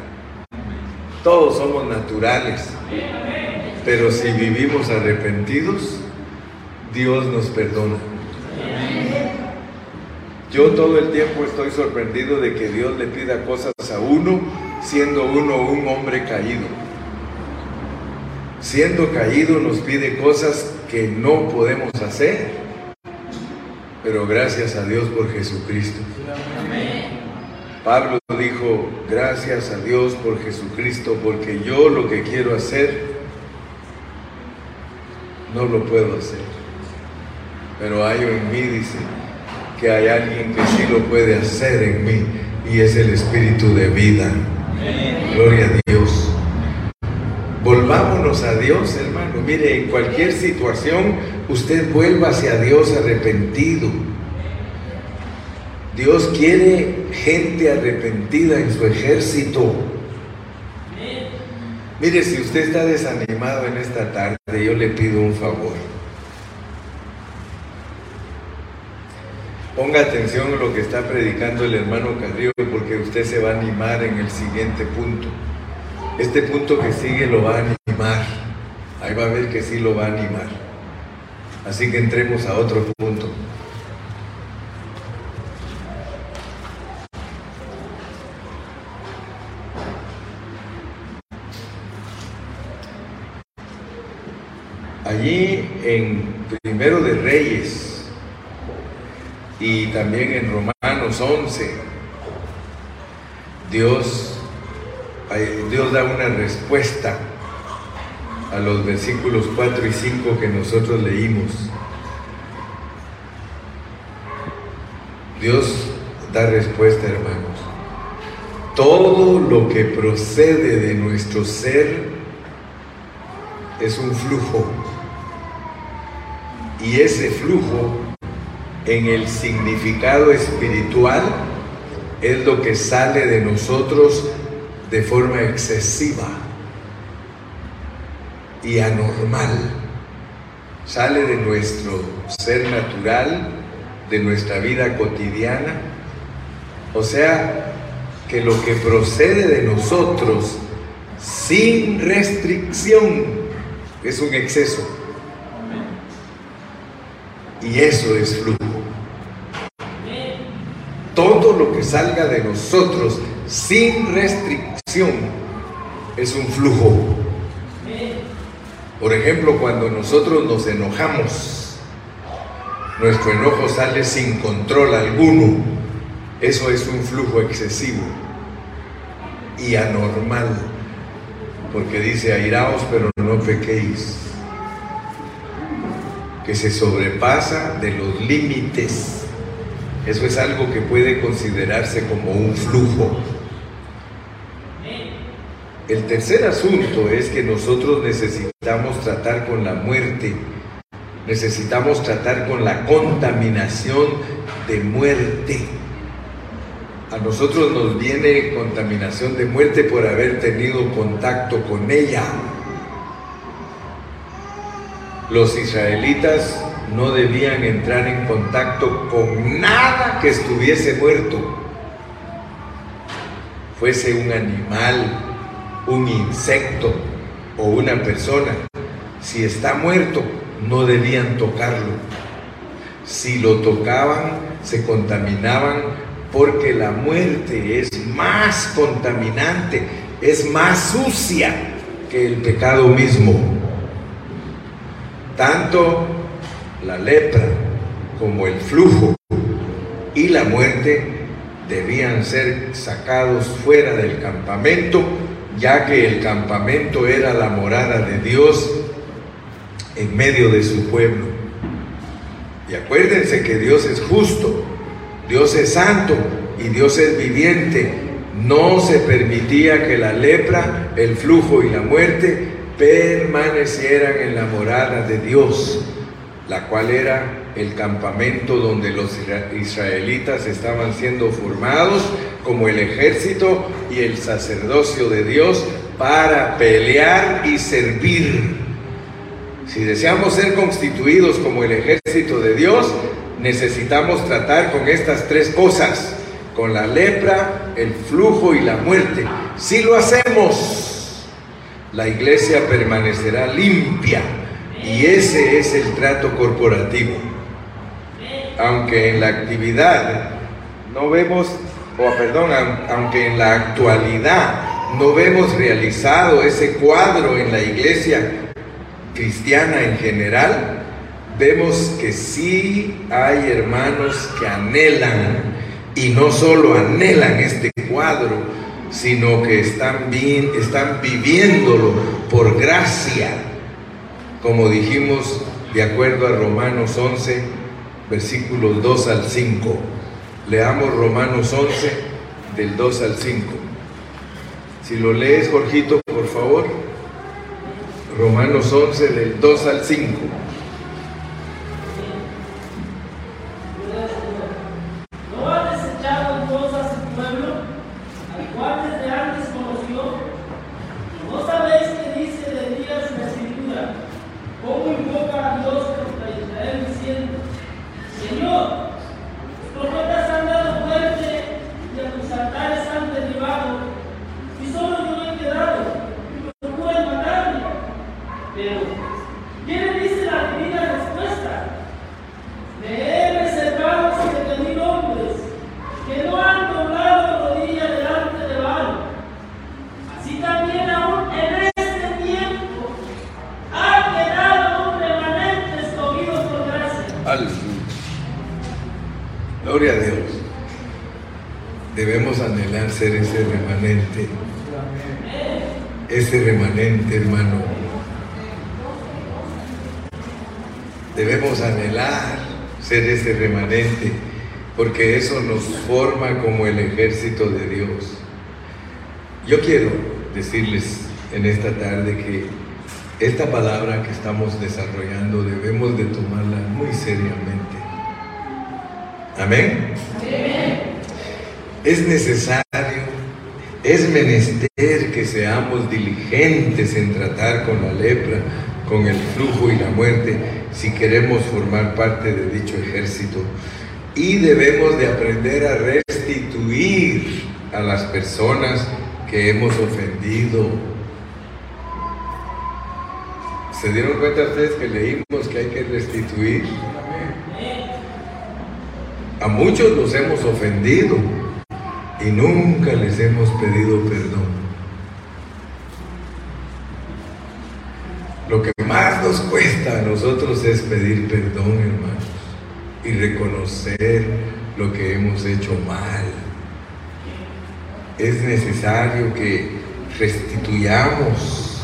Speaker 1: Todos somos naturales. Pero si vivimos arrepentidos, Dios nos perdona. Yo todo el tiempo estoy sorprendido de que Dios le pida cosas a uno, siendo uno un hombre caído. Siendo caído nos pide cosas que no podemos hacer, pero gracias a Dios por Jesucristo. Pablo dijo, gracias a Dios por Jesucristo, porque yo lo que quiero hacer, no lo puedo hacer. Pero hay en mí, dice, que hay alguien que sí lo puede hacer en mí, y es el Espíritu de vida. Gloria a Dios. Volvámonos a Dios, hermano. Mire, en cualquier situación, usted vuelva hacia Dios arrepentido. Dios quiere gente arrepentida en su ejército. Mire, si usted está desanimado en esta tarde, yo le pido un favor. Ponga atención a lo que está predicando el hermano Carrillo, porque usted se va a animar en el siguiente punto. Este punto que sigue lo va a animar. Ahí va a ver que sí lo va a animar. Así que entremos a otro punto. En Primero de Reyes y también en Romanos 11, Dios, Dios da una respuesta a los versículos 4 y 5 que nosotros leímos. Dios da respuesta, hermanos. Todo lo que procede de nuestro ser es un flujo y ese flujo en el significado espiritual es lo que sale de nosotros de forma excesiva y anormal. Sale de nuestro ser natural, de nuestra vida cotidiana. O sea, que lo que procede de nosotros sin restricción es un exceso. Y eso es flujo. Todo lo que salga de nosotros sin restricción es un flujo. Por ejemplo, cuando nosotros nos enojamos, nuestro enojo sale sin control alguno. Eso es un flujo excesivo y anormal, porque dice, airaos pero no pequéis que se sobrepasa de los límites. Eso es algo que puede considerarse como un flujo. El tercer asunto es que nosotros necesitamos tratar con la muerte, necesitamos tratar con la contaminación de muerte. A nosotros nos viene contaminación de muerte por haber tenido contacto con ella. Los israelitas no debían entrar en contacto con nada que estuviese muerto, fuese un animal, un insecto o una persona. Si está muerto, no debían tocarlo. Si lo tocaban, se contaminaban porque la muerte es más contaminante, es más sucia que el pecado mismo. Tanto la lepra como el flujo y la muerte debían ser sacados fuera del campamento, ya que el campamento era la morada de Dios en medio de su pueblo. Y acuérdense que Dios es justo, Dios es santo y Dios es viviente. No se permitía que la lepra, el flujo y la muerte permanecieran en la morada de Dios, la cual era el campamento donde los israelitas estaban siendo formados como el ejército y el sacerdocio de Dios para pelear y servir. Si deseamos ser constituidos como el ejército de Dios, necesitamos tratar con estas tres cosas, con la lepra, el flujo y la muerte. Si lo hacemos, la iglesia permanecerá limpia y ese es el trato corporativo. Aunque en la actividad no vemos, o perdón, aunque en la actualidad no vemos realizado ese cuadro en la iglesia cristiana en general, vemos que sí hay hermanos que anhelan y no solo anhelan este cuadro, sino que están, bien, están viviéndolo por gracia, como dijimos de acuerdo a Romanos 11, versículos 2 al 5. Leamos Romanos 11, del 2 al 5. Si lo lees, Jorgito, por favor. Romanos 11, del 2 al 5. Porque eso nos forma como el ejército de Dios. Yo quiero decirles en esta tarde que esta palabra que estamos desarrollando debemos de tomarla muy seriamente. Amén. Es necesario, es menester que seamos diligentes en tratar con la lepra, con el flujo y la muerte, si queremos formar parte de dicho ejército y debemos de aprender a restituir a las personas que hemos ofendido. ¿Se dieron cuenta ustedes que leímos que hay que restituir? A muchos los hemos ofendido y nunca les hemos pedido perdón. Lo que más nos cuesta a nosotros es pedir perdón, hermanos y reconocer lo que hemos hecho mal. Es necesario que restituyamos,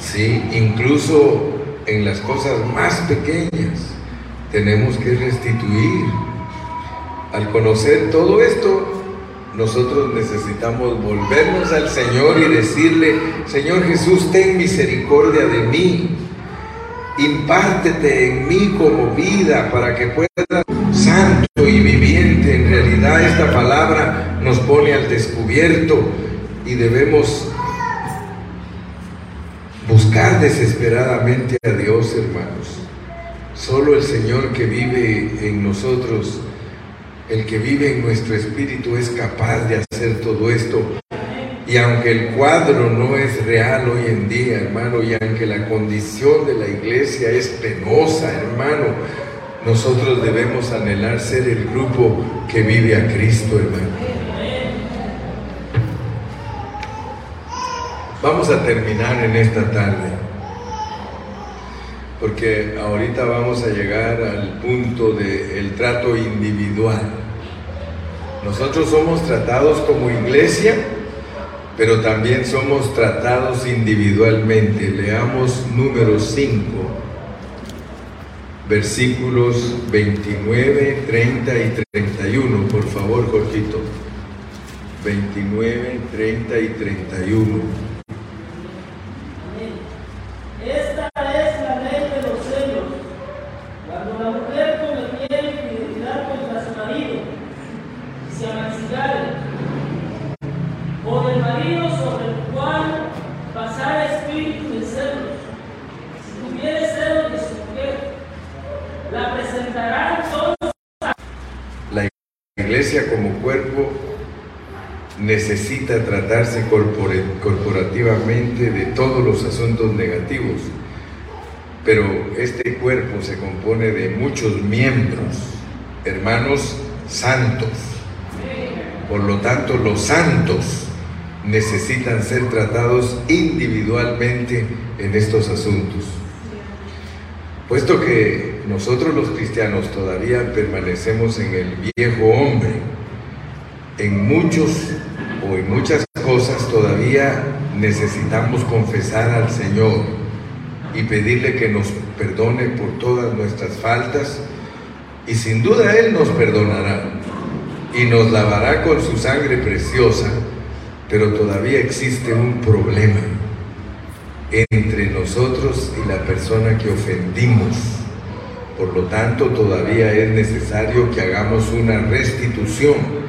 Speaker 1: ¿sí? incluso en las cosas más pequeñas tenemos que restituir. Al conocer todo esto, nosotros necesitamos volvernos al Señor y decirle, Señor Jesús, ten misericordia de mí impártete en mí como vida para que pueda santo y viviente. En realidad esta palabra nos pone al descubierto y debemos buscar desesperadamente a Dios, hermanos. Solo el Señor que vive en nosotros, el que vive en nuestro espíritu es capaz de hacer todo esto y aunque el cuadro no es real hoy en día, hermano, y aunque la condición de la iglesia es penosa, hermano, nosotros debemos anhelar ser el grupo que vive a Cristo, hermano. Vamos a terminar en esta tarde, porque ahorita vamos a llegar al punto del trato individual. Nosotros somos tratados como iglesia pero también somos tratados individualmente. Leamos número 5, versículos 29, 30 y 31, por favor, cortito. 29, 30 y 31. Corporativamente de todos los asuntos negativos, pero este cuerpo se compone de muchos miembros, hermanos santos. Por lo tanto, los santos necesitan ser tratados individualmente en estos asuntos. Puesto que nosotros los cristianos todavía permanecemos en el viejo hombre, en muchos o en muchas cosas todavía necesitamos confesar al Señor y pedirle que nos perdone por todas nuestras faltas y sin duda Él nos perdonará y nos lavará con su sangre preciosa, pero todavía existe un problema entre nosotros y la persona que ofendimos. Por lo tanto, todavía es necesario que hagamos una restitución.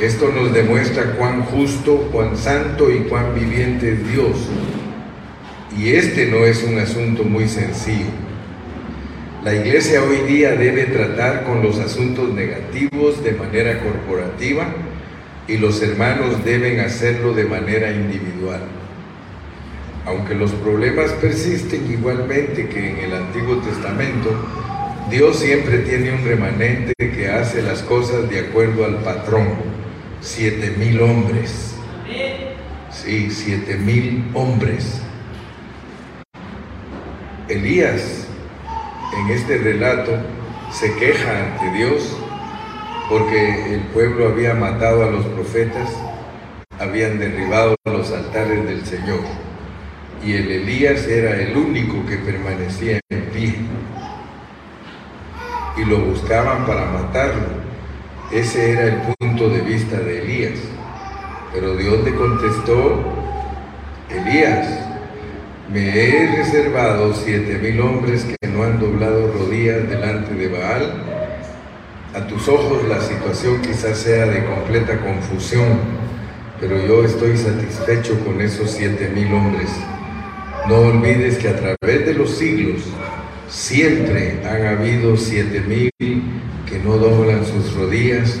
Speaker 1: Esto nos demuestra cuán justo, cuán santo y cuán viviente es Dios. Y este no es un asunto muy sencillo. La iglesia hoy día debe tratar con los asuntos negativos de manera corporativa y los hermanos deben hacerlo de manera individual. Aunque los problemas persisten igualmente que en el Antiguo Testamento, Dios siempre tiene un remanente que hace las cosas de acuerdo al patrón. Siete mil hombres. Sí, siete mil hombres. Elías, en este relato, se queja ante Dios porque el pueblo había matado a los profetas, habían derribado los altares del Señor y el Elías era el único que permanecía en pie. Y lo buscaban para matarlo. Ese era el punto de vista de Elías. Pero Dios le contestó, Elías, me he reservado siete mil hombres que no han doblado rodillas delante de Baal. A tus ojos la situación quizás sea de completa confusión, pero yo estoy satisfecho con esos siete mil hombres no olvides que a través de los siglos siempre han habido siete mil que no doblan sus rodillas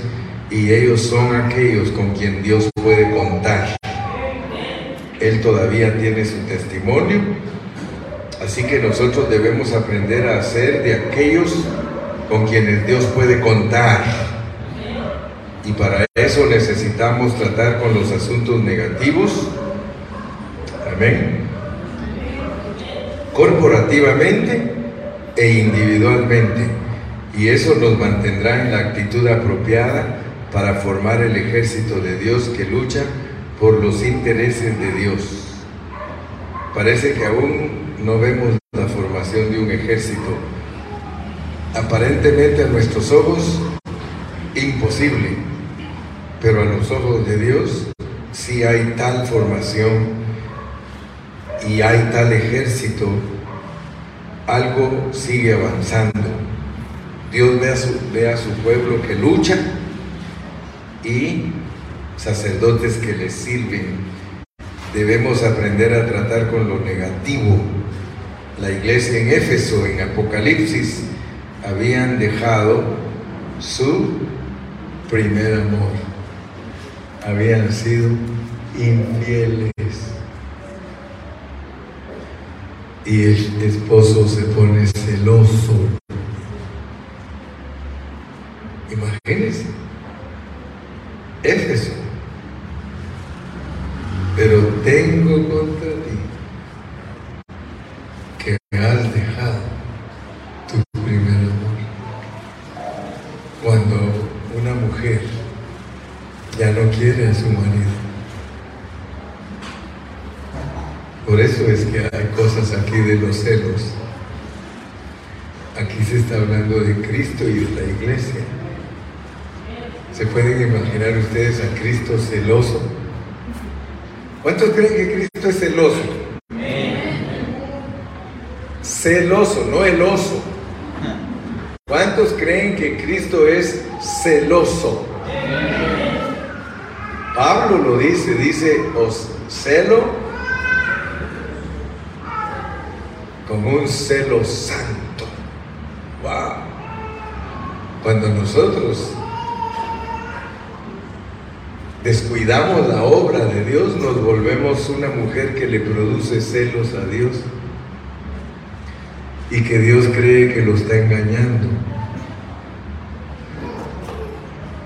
Speaker 1: y ellos son aquellos con quien Dios puede contar. Él todavía tiene su testimonio, así que nosotros debemos aprender a ser de aquellos con quienes Dios puede contar. Y para eso necesitamos tratar con los asuntos negativos. Amén corporativamente e individualmente, y eso nos mantendrá en la actitud apropiada para formar el ejército de Dios que lucha por los intereses de Dios. Parece que aún no vemos la formación de un ejército. Aparentemente a nuestros ojos, imposible, pero a los ojos de Dios sí hay tal formación y hay tal ejército, algo sigue avanzando. Dios ve a su, pueblo que lucha y sacerdotes que les sirven. Debemos aprender a tratar con lo negativo. La iglesia en Éfeso, en Apocalipsis, habían dejado su primer amor. Habían sido infieles. Y el esposo se pone celoso. Imagínense, Éfeso. Pero tengo contra ti que me has dejado tu primer amor. Cuando una mujer ya no quiere a su marido, Por eso es que hay cosas aquí de los celos. Aquí se está hablando de Cristo y de la iglesia. ¿Se pueden imaginar ustedes a Cristo celoso? ¿Cuántos creen que Cristo es celoso? Celoso, no el oso. ¿Cuántos creen que Cristo es celoso? Pablo lo dice, dice, os celo con un celo santo. ¡Wow! Cuando nosotros descuidamos la obra de Dios, nos volvemos una mujer que le produce celos a Dios y que Dios cree que lo está engañando.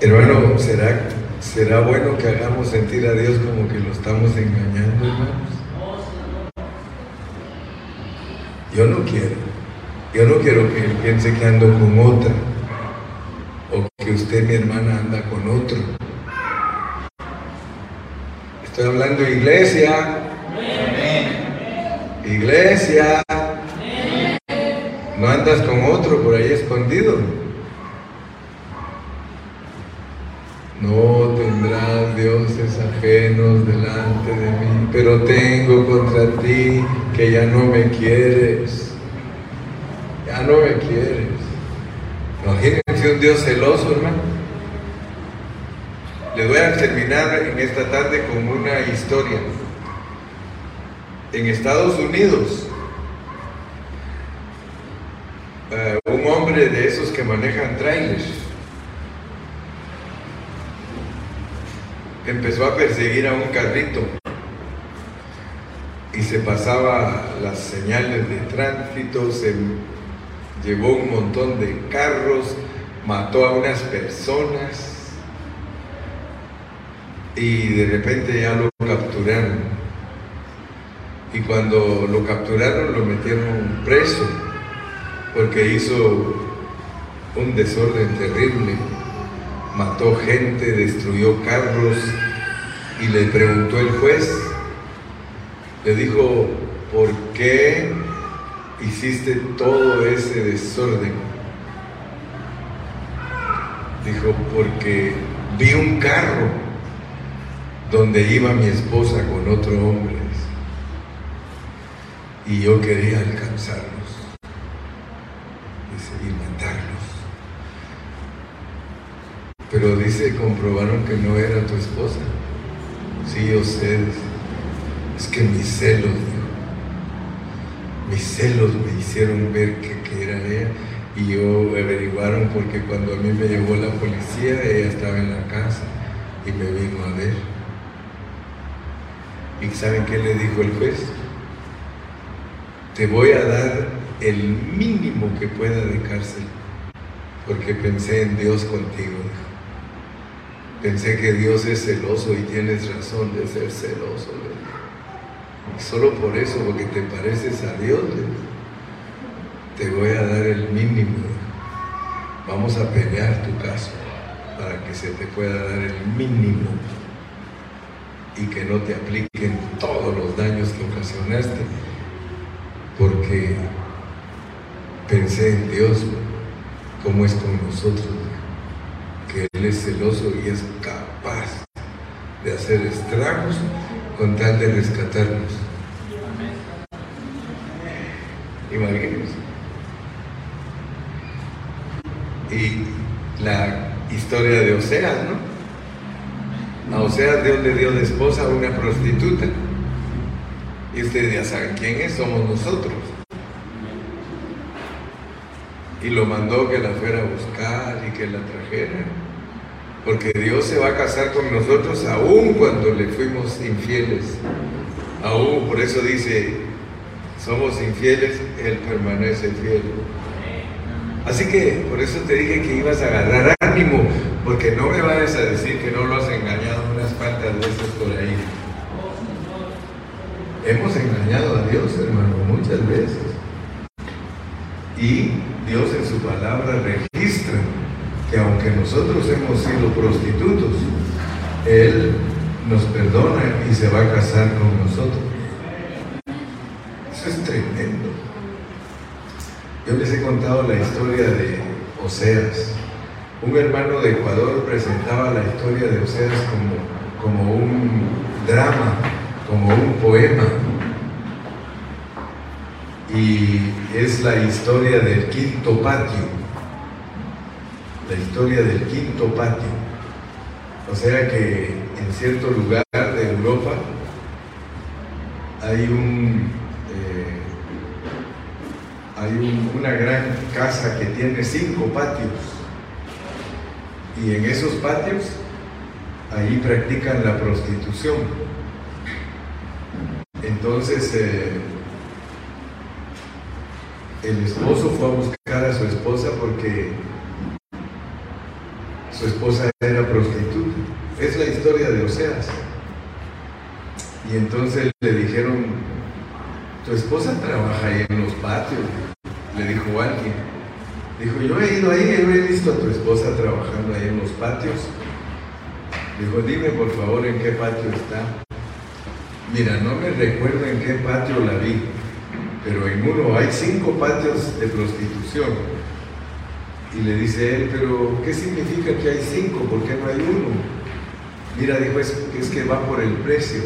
Speaker 1: Hermano, ¿será, será bueno que hagamos sentir a Dios como que lo estamos engañando, hermanos? Yo no quiero. Yo no quiero que él piense que ando con otra o que usted, mi hermana, anda con otro. Estoy hablando iglesia. Iglesia. No andas con otro por ahí escondido. No tendrás dioses ajenos delante de mí, pero tengo contra ti que ya no me quieres. Ya no me quieres. Imagínense un Dios celoso, hermano. Les voy a terminar en esta tarde con una historia. En Estados Unidos, eh, un hombre de esos que manejan trailers empezó a perseguir a un carrito y se pasaba las señales de tránsito, se llevó un montón de carros, mató a unas personas y de repente ya lo capturaron. Y cuando lo capturaron lo metieron preso porque hizo un desorden terrible mató gente, destruyó carros y le preguntó el juez, le dijo, ¿por qué hiciste todo ese desorden? Dijo, porque vi un carro donde iba mi esposa con otro hombre y yo quería alcanzarlos y matarlos. Pero dice, comprobaron que no era tu esposa. Sí, sé. Es que mis celos, mis celos me hicieron ver que, era ella. Y yo averiguaron porque cuando a mí me llevó la policía, ella estaba en la casa y me vino a ver. ¿Y saben qué le dijo el juez? Te voy a dar el mínimo que pueda de cárcel, porque pensé en Dios contigo. Pensé que Dios es celoso y tienes razón de ser celoso. Solo por eso, porque te pareces a Dios, te voy a dar el mínimo. Vamos a pelear tu caso para que se te pueda dar el mínimo y que no te apliquen todos los daños que ocasionaste, porque pensé en Dios, como es con nosotros que Él es celoso y es capaz de hacer estragos con tal de rescatarnos. Imagínense. Y la historia de Oseas, ¿no? A Oseas Dios le dio de esposa a una prostituta. Y ustedes ya saben quién es, somos nosotros. Y lo mandó que la fuera a buscar y que la trajera. Porque Dios se va a casar con nosotros aún cuando le fuimos infieles. Aún, por eso dice, somos infieles, Él permanece fiel. Así que por eso te dije que ibas a agarrar ánimo, porque no me vayas a decir que no lo has engañado unas cuantas veces por ahí. Hemos engañado a Dios, hermano, muchas veces. Y palabra registra que aunque nosotros hemos sido prostitutos, Él nos perdona y se va a casar con nosotros. Eso es tremendo. Yo les he contado la historia de Oseas. Un hermano de Ecuador presentaba la historia de Oseas como, como un drama, como un poema, y es la historia del quinto patio, la historia del quinto patio. O sea que en cierto lugar de Europa hay un eh, hay una gran casa que tiene cinco patios y en esos patios ahí practican la prostitución. Entonces eh, el esposo fue a buscar a su esposa porque su esposa era prostituta. Es la historia de Oseas. Y entonces le dijeron, tu esposa trabaja ahí en los patios. le dijo alguien, dijo, yo he ido ahí, he visto a tu esposa trabajando ahí en los patios. Dijo, dime por favor en qué patio está. Mira, no me recuerdo en qué patio la vi, pero en uno hay cinco patios de prostitución. Y le dice él, pero ¿qué significa que hay cinco? ¿Por qué no hay uno? Mira, dijo, es, es que va por el precio.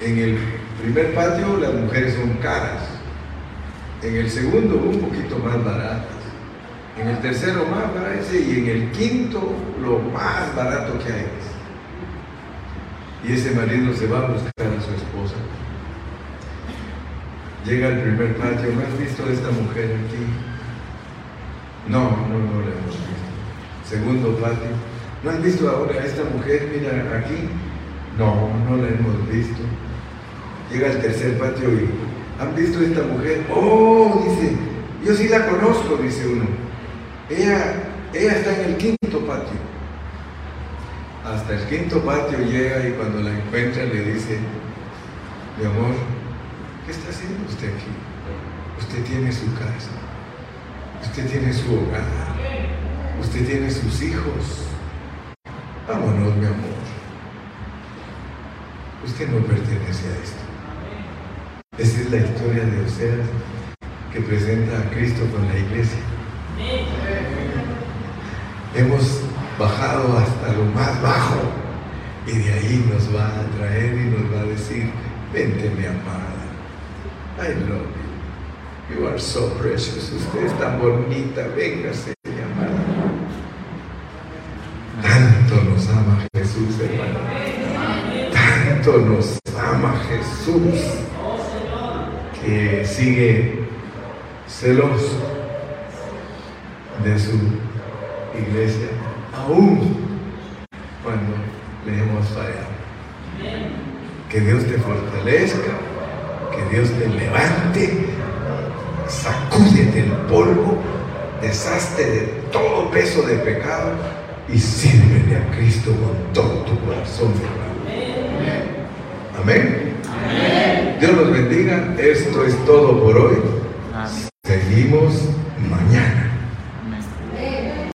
Speaker 1: En el primer patio las mujeres son caras. En el segundo un poquito más baratas. En el tercero más baratas y en el quinto lo más barato que hay. Y ese marido se va a buscar a su esposa. Llega al primer patio, ¿no has visto a esta mujer aquí? No, no, no la hemos visto. Segundo patio, ¿no has visto ahora a esta mujer? Mira, aquí. No, no la hemos visto. Llega al tercer patio y ¿han visto a esta mujer? Oh, dice, yo sí la conozco, dice uno. Ella, ella está en el quinto patio. Hasta el quinto patio llega y cuando la encuentra le dice, mi amor, ¿qué está haciendo usted aquí? Usted tiene su casa, usted tiene su hogar, usted tiene sus hijos. Vámonos, mi amor. Usted no pertenece a esto. Esa es la historia de Oseas que presenta a Cristo con la iglesia. Hemos bajado hasta lo más bajo y de ahí nos va a traer y nos va a decir, vente mi amada, I love you, you are so precious, usted es tan bonita, véngase amada. Tanto nos ama Jesús, hermano, tanto nos ama Jesús que sigue celoso de su iglesia, aún cuando le hemos fallado. Que Dios te fortalezca, que Dios te levante, sacúdete el polvo, deshazte de todo peso de pecado y sírvele a Cristo con todo tu corazón. Amén. Amén. Dios los bendiga. Esto es todo por hoy. Seguimos mañana.